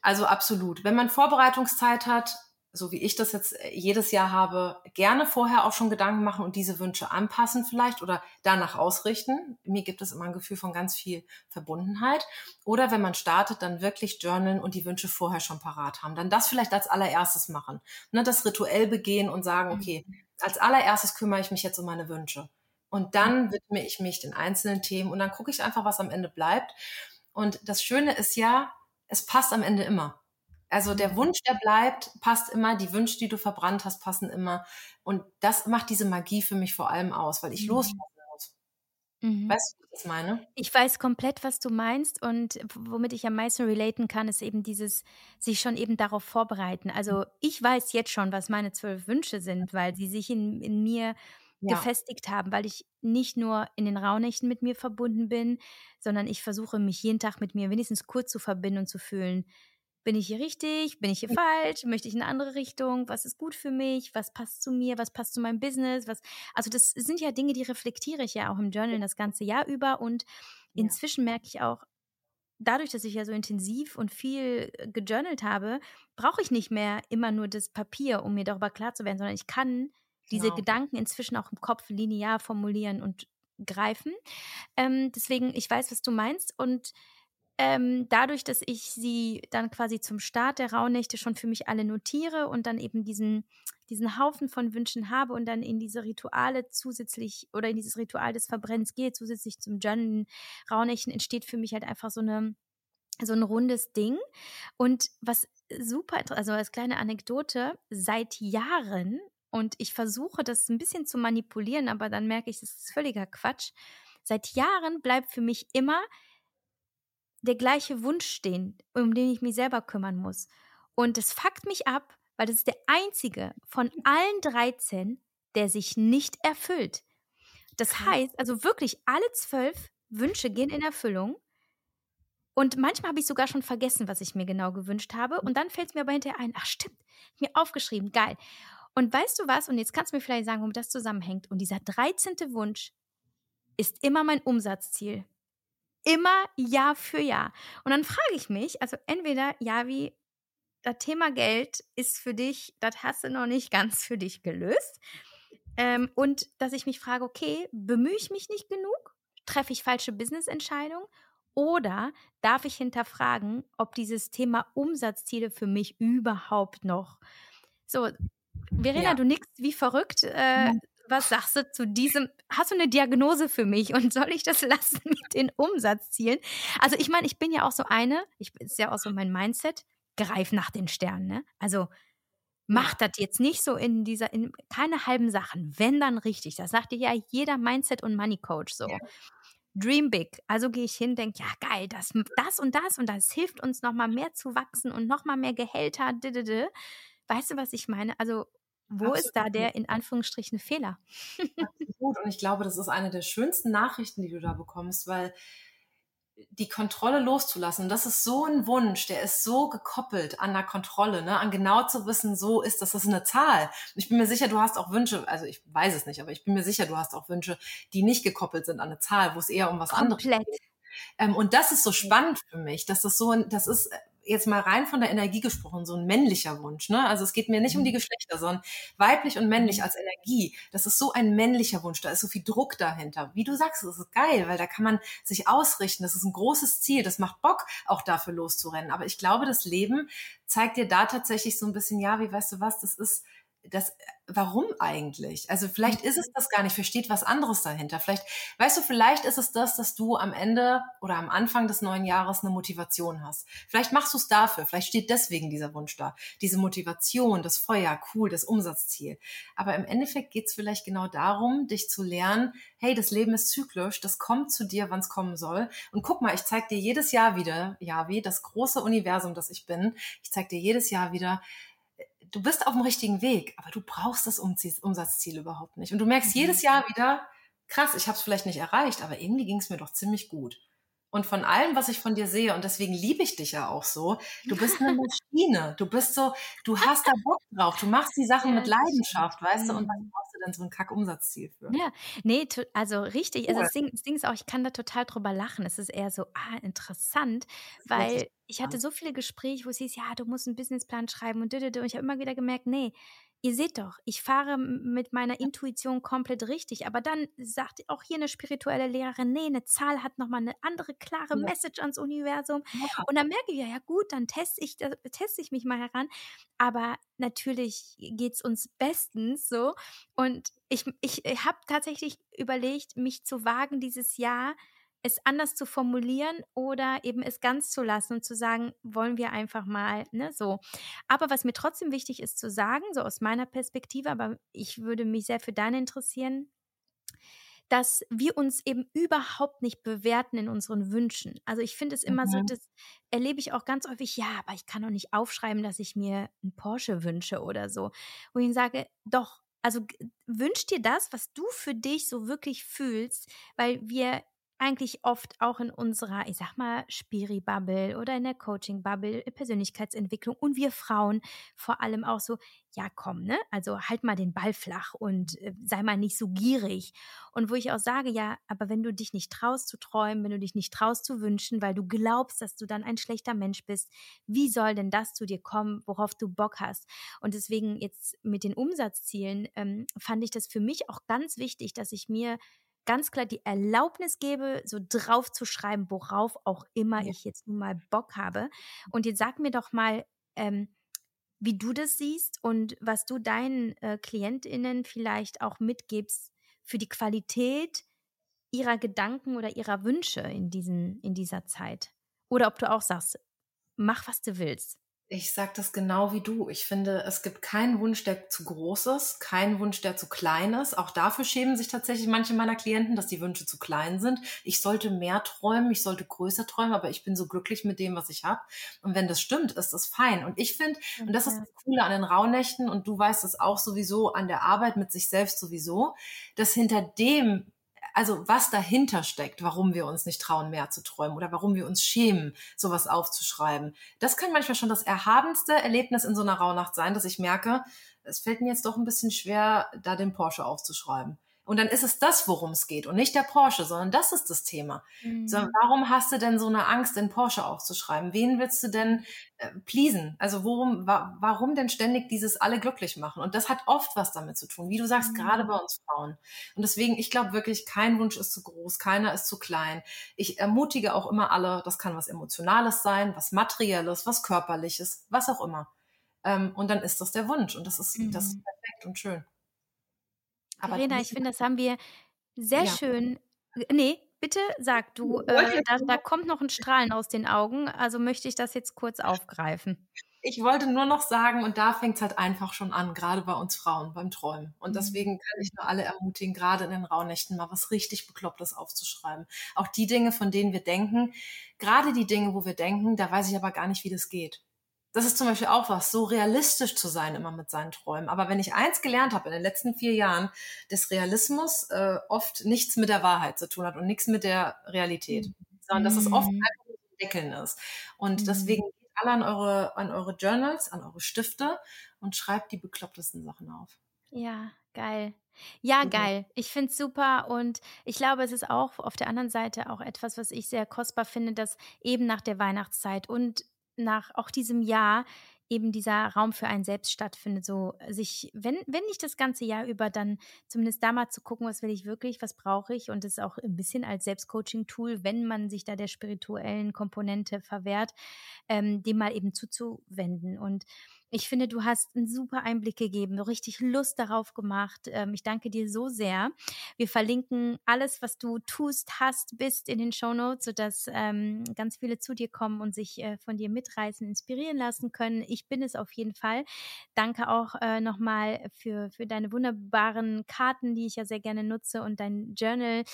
also absolut. Wenn man Vorbereitungszeit hat, so wie ich das jetzt äh, jedes Jahr habe, gerne vorher auch schon Gedanken machen und diese Wünsche anpassen vielleicht oder danach ausrichten. Mir gibt es immer ein Gefühl von ganz viel Verbundenheit. Oder wenn man startet, dann wirklich journalen und die Wünsche vorher schon parat haben. Dann das vielleicht als allererstes machen. Ne, das rituell begehen und sagen, okay, mhm. als allererstes kümmere ich mich jetzt um meine Wünsche. Und dann widme ich mich den einzelnen Themen und dann gucke ich einfach, was am Ende bleibt. Und das Schöne ist ja, es passt am Ende immer. Also der Wunsch, der bleibt, passt immer, die Wünsche, die du verbrannt hast, passen immer. Und das macht diese Magie für mich vor allem aus, weil ich mhm. loslassen muss. Mhm. Weißt du, was ich meine? Ich weiß komplett, was du meinst und womit ich am meisten relaten kann, ist eben dieses, sich schon eben darauf vorbereiten. Also ich weiß jetzt schon, was meine zwölf Wünsche sind, weil sie sich in, in mir ja. gefestigt haben, weil ich nicht nur in den Raunächten mit mir verbunden bin, sondern ich versuche mich jeden Tag mit mir wenigstens kurz zu verbinden und zu fühlen, bin ich hier richtig? Bin ich hier falsch? Möchte ich in eine andere Richtung? Was ist gut für mich? Was passt zu mir? Was passt zu meinem Business? Was, also das sind ja Dinge, die reflektiere ich ja auch im Journal das ganze Jahr über und inzwischen merke ich auch, dadurch, dass ich ja so intensiv und viel äh, gejournalt habe, brauche ich nicht mehr immer nur das Papier, um mir darüber klar zu werden, sondern ich kann diese genau. Gedanken inzwischen auch im Kopf linear formulieren und greifen. Ähm, deswegen, ich weiß, was du meinst und ähm, dadurch, dass ich sie dann quasi zum Start der Rauhnächte schon für mich alle notiere und dann eben diesen, diesen Haufen von Wünschen habe und dann in diese Rituale zusätzlich oder in dieses Ritual des Verbrennens gehe, zusätzlich zum Journalen Rauhnächten, entsteht für mich halt einfach so eine so ein rundes Ding. Und was super, also als kleine Anekdote, seit Jahren, und ich versuche das ein bisschen zu manipulieren, aber dann merke ich, das ist völliger Quatsch. Seit Jahren bleibt für mich immer der gleiche Wunsch stehen, um den ich mich selber kümmern muss. Und es fuckt mich ab, weil das ist der einzige von allen 13, der sich nicht erfüllt. Das heißt, also wirklich alle zwölf Wünsche gehen in Erfüllung. Und manchmal habe ich sogar schon vergessen, was ich mir genau gewünscht habe. Und dann fällt es mir aber hinterher ein, ach stimmt, mir aufgeschrieben, geil. Und weißt du was? Und jetzt kannst du mir vielleicht sagen, womit das zusammenhängt. Und dieser 13. Wunsch ist immer mein Umsatzziel immer Jahr für Jahr. Und dann frage ich mich, also entweder, ja, wie das Thema Geld ist für dich, das hast du noch nicht ganz für dich gelöst. Ähm, und dass ich mich frage, okay, bemühe ich mich nicht genug? Treffe ich falsche Business-Entscheidungen? Oder darf ich hinterfragen, ob dieses Thema Umsatzziele für mich überhaupt noch so Verena, ja. du nickst wie verrückt. Äh, was sagst du zu diesem? Hast du eine Diagnose für mich und soll ich das lassen mit den Umsatzzielen? Also ich meine, ich bin ja auch so eine, ich ist ja auch so mein Mindset, greif nach den Sternen, ne? Also mach das jetzt nicht so in dieser, in keine halben Sachen, wenn dann richtig. Das sagt dir ja jeder Mindset und Money Coach so. Ja. Dream big. Also gehe ich hin, denke, ja geil, das, das und das und das hilft uns nochmal mehr zu wachsen und nochmal mehr Gehälter. Weißt du, was ich meine? Also wo Absolut. ist da der in Anführungsstrichen Fehler? Absolut. Und ich glaube, das ist eine der schönsten Nachrichten, die du da bekommst, weil die Kontrolle loszulassen, das ist so ein Wunsch, der ist so gekoppelt an der Kontrolle, ne? an genau zu wissen, so ist das, das ist eine Zahl. Ich bin mir sicher, du hast auch Wünsche, also ich weiß es nicht, aber ich bin mir sicher, du hast auch Wünsche, die nicht gekoppelt sind an eine Zahl, wo es eher um was Komplett. anderes geht. Ähm, und das ist so spannend für mich, dass das so ein, das ist jetzt mal rein von der Energie gesprochen, so ein männlicher Wunsch. Ne? Also es geht mir nicht um die mhm. Geschlechter, sondern weiblich und männlich als Energie. Das ist so ein männlicher Wunsch. Da ist so viel Druck dahinter. Wie du sagst, das ist geil, weil da kann man sich ausrichten. Das ist ein großes Ziel. Das macht Bock, auch dafür loszurennen. Aber ich glaube, das Leben zeigt dir da tatsächlich so ein bisschen, ja, wie weißt du was, das ist das, warum eigentlich? Also vielleicht ist es das gar nicht, versteht was anderes dahinter. Vielleicht, weißt du, vielleicht ist es das, dass du am Ende oder am Anfang des neuen Jahres eine Motivation hast. Vielleicht machst du es dafür, vielleicht steht deswegen dieser Wunsch da. Diese Motivation, das Feuer, cool, das Umsatzziel. Aber im Endeffekt geht es vielleicht genau darum, dich zu lernen, hey, das Leben ist zyklisch, das kommt zu dir, wann es kommen soll. Und guck mal, ich zeig dir jedes Jahr wieder, ja, wie das große Universum, das ich bin, ich zeig dir jedes Jahr wieder, du bist auf dem richtigen Weg, aber du brauchst das Umsatzziel überhaupt nicht. Und du merkst mhm. jedes Jahr wieder, krass, ich habe es vielleicht nicht erreicht, aber irgendwie ging es mir doch ziemlich gut. Und von allem, was ich von dir sehe, und deswegen liebe ich dich ja auch so, du bist eine Maschine. Du bist so, du hast da Bock drauf. Du machst die Sachen ja, mit Leidenschaft, weißt du, und dann brauchst du dann so ein Kack-Umsatzziel für. Ja, nee, also richtig. Also das Ding, das Ding ist auch, ich kann da total drüber lachen. Es ist eher so, ah, interessant, weil ich hatte so viele Gespräche, wo es hieß, ja, du musst einen Businessplan schreiben und, und ich habe immer wieder gemerkt, nee, ihr seht doch, ich fahre mit meiner Intuition komplett richtig, aber dann sagt auch hier eine spirituelle Lehrerin, nee, eine Zahl hat nochmal eine andere klare. Message ans Universum. Ja. Und dann merke ich ja, ja gut, dann teste ich, teste ich mich mal heran. Aber natürlich geht's uns bestens so. Und ich, ich, ich habe tatsächlich überlegt, mich zu wagen dieses Jahr, es anders zu formulieren oder eben es ganz zu lassen und zu sagen, wollen wir einfach mal, ne, so. Aber was mir trotzdem wichtig ist zu sagen, so aus meiner Perspektive, aber ich würde mich sehr für deine interessieren, dass wir uns eben überhaupt nicht bewerten in unseren Wünschen. Also ich finde es immer mhm. so, das erlebe ich auch ganz häufig, ja, aber ich kann doch nicht aufschreiben, dass ich mir einen Porsche wünsche oder so. Wo ich sage, doch, also wünsch dir das, was du für dich so wirklich fühlst, weil wir eigentlich oft auch in unserer, ich sag mal, Spiri-Bubble oder in der Coaching-Bubble, Persönlichkeitsentwicklung und wir Frauen vor allem auch so, ja komm, ne? Also halt mal den Ball flach und äh, sei mal nicht so gierig. Und wo ich auch sage, ja, aber wenn du dich nicht traust zu träumen, wenn du dich nicht traust zu wünschen, weil du glaubst, dass du dann ein schlechter Mensch bist, wie soll denn das zu dir kommen, worauf du Bock hast? Und deswegen jetzt mit den Umsatzzielen ähm, fand ich das für mich auch ganz wichtig, dass ich mir ganz klar die Erlaubnis gebe, so drauf zu schreiben, worauf auch immer ja. ich jetzt nun mal Bock habe. Und jetzt sag mir doch mal, ähm, wie du das siehst und was du deinen äh, KlientInnen vielleicht auch mitgibst für die Qualität ihrer Gedanken oder ihrer Wünsche in, diesen, in dieser Zeit. Oder ob du auch sagst, mach, was du willst. Ich sag das genau wie du. Ich finde, es gibt keinen Wunsch, der zu groß ist, keinen Wunsch, der zu klein ist. Auch dafür schämen sich tatsächlich manche meiner Klienten, dass die Wünsche zu klein sind. Ich sollte mehr träumen, ich sollte größer träumen, aber ich bin so glücklich mit dem, was ich habe. Und wenn das stimmt, ist das fein. Und ich finde, und das ist das Coole an den Rauhnächten, und du weißt es auch sowieso an der Arbeit mit sich selbst sowieso, dass hinter dem also was dahinter steckt, warum wir uns nicht trauen, mehr zu träumen oder warum wir uns schämen, sowas aufzuschreiben. Das kann manchmal schon das erhabenste Erlebnis in so einer Rauhnacht sein, dass ich merke, es fällt mir jetzt doch ein bisschen schwer, da den Porsche aufzuschreiben. Und dann ist es das, worum es geht und nicht der Porsche, sondern das ist das Thema. Mhm. So, warum hast du denn so eine Angst, den Porsche aufzuschreiben? Wen willst du denn äh, pleasen? Also worum, wa warum denn ständig dieses alle glücklich machen? Und das hat oft was damit zu tun, wie du sagst, mhm. gerade bei uns Frauen. Und deswegen, ich glaube wirklich, kein Wunsch ist zu groß, keiner ist zu klein. Ich ermutige auch immer alle, das kann was Emotionales sein, was Materielles, was Körperliches, was auch immer. Ähm, und dann ist das der Wunsch und das ist, mhm. das ist mhm. perfekt und schön. Aber Verena, ich finde, das haben wir sehr ja. schön. Nee, bitte sag du. Äh, da, da kommt noch ein Strahlen aus den Augen, also möchte ich das jetzt kurz aufgreifen. Ich wollte nur noch sagen, und da fängt es halt einfach schon an, gerade bei uns Frauen, beim Träumen. Und mhm. deswegen kann ich nur alle ermutigen, gerade in den Rauhnächten mal was richtig Beklopptes aufzuschreiben. Auch die Dinge, von denen wir denken, gerade die Dinge, wo wir denken, da weiß ich aber gar nicht, wie das geht das ist zum Beispiel auch was, so realistisch zu sein immer mit seinen Träumen. Aber wenn ich eins gelernt habe in den letzten vier Jahren, dass Realismus äh, oft nichts mit der Wahrheit zu tun hat und nichts mit der Realität, mhm. sondern dass es oft mhm. einfach ein Deckeln ist. Und mhm. deswegen geht alle an eure, an eure Journals, an eure Stifte und schreibt die beklopptesten Sachen auf. Ja, geil. Ja, mhm. geil. Ich finde es super und ich glaube, es ist auch auf der anderen Seite auch etwas, was ich sehr kostbar finde, dass eben nach der Weihnachtszeit und nach auch diesem Jahr eben dieser Raum für einen selbst stattfindet, so sich, wenn, wenn nicht das ganze Jahr über, dann zumindest da mal zu gucken, was will ich wirklich, was brauche ich und es auch ein bisschen als Selbstcoaching-Tool, wenn man sich da der spirituellen Komponente verwehrt, ähm, dem mal eben zuzuwenden. Und Ich finde, du hast einen super Einblick gegeben, richtig Lust darauf gemacht. Ähm, ich danke dir so sehr. Wir verlinken alles, was du tust, hast, bist in den Show Notes, sodass ähm, ganz viele zu dir kommen und sich äh, von dir mitreißen, inspirieren lassen können. Ich bin es auf jeden Fall. Danke auch äh, nochmal für, für deine wunderbaren Karten, die ich ja sehr gerne nutze und dein Journal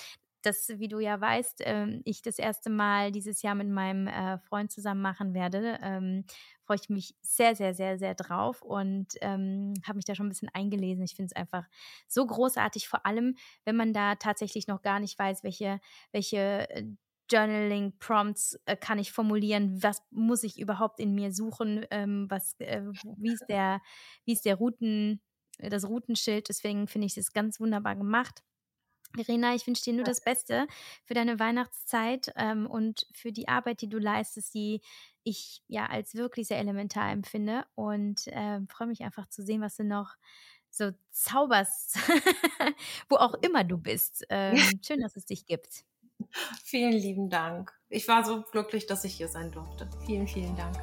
das, wie du ja weißt, ähm, ich das erste Mal dieses Jahr mit meinem äh, Freund zusammen machen werde, ähm, freue ich mich sehr, sehr, sehr, sehr drauf und ähm, habe mich da schon ein bisschen eingelesen. Ich finde es einfach so großartig, vor allem, wenn man da tatsächlich noch gar nicht weiß, welche, welche äh, Journaling Prompts äh, kann ich formulieren, was muss ich überhaupt in mir suchen, ähm, was, äh, wie ist der, wie ist der Routen, das Routenschild. Deswegen finde ich das ganz wunderbar gemacht. Verena, ich wünsche dir nur das Beste für deine Weihnachtszeit ähm, und für die Arbeit, die du leistest, die ich ja als wirklich sehr elementar empfinde und äh, freue mich einfach zu sehen, was du noch so zauberst, wo auch immer du bist. Ähm, schön, dass es dich gibt. Vielen lieben Dank. Ich war so glücklich, dass ich hier sein durfte. Vielen, vielen Dank.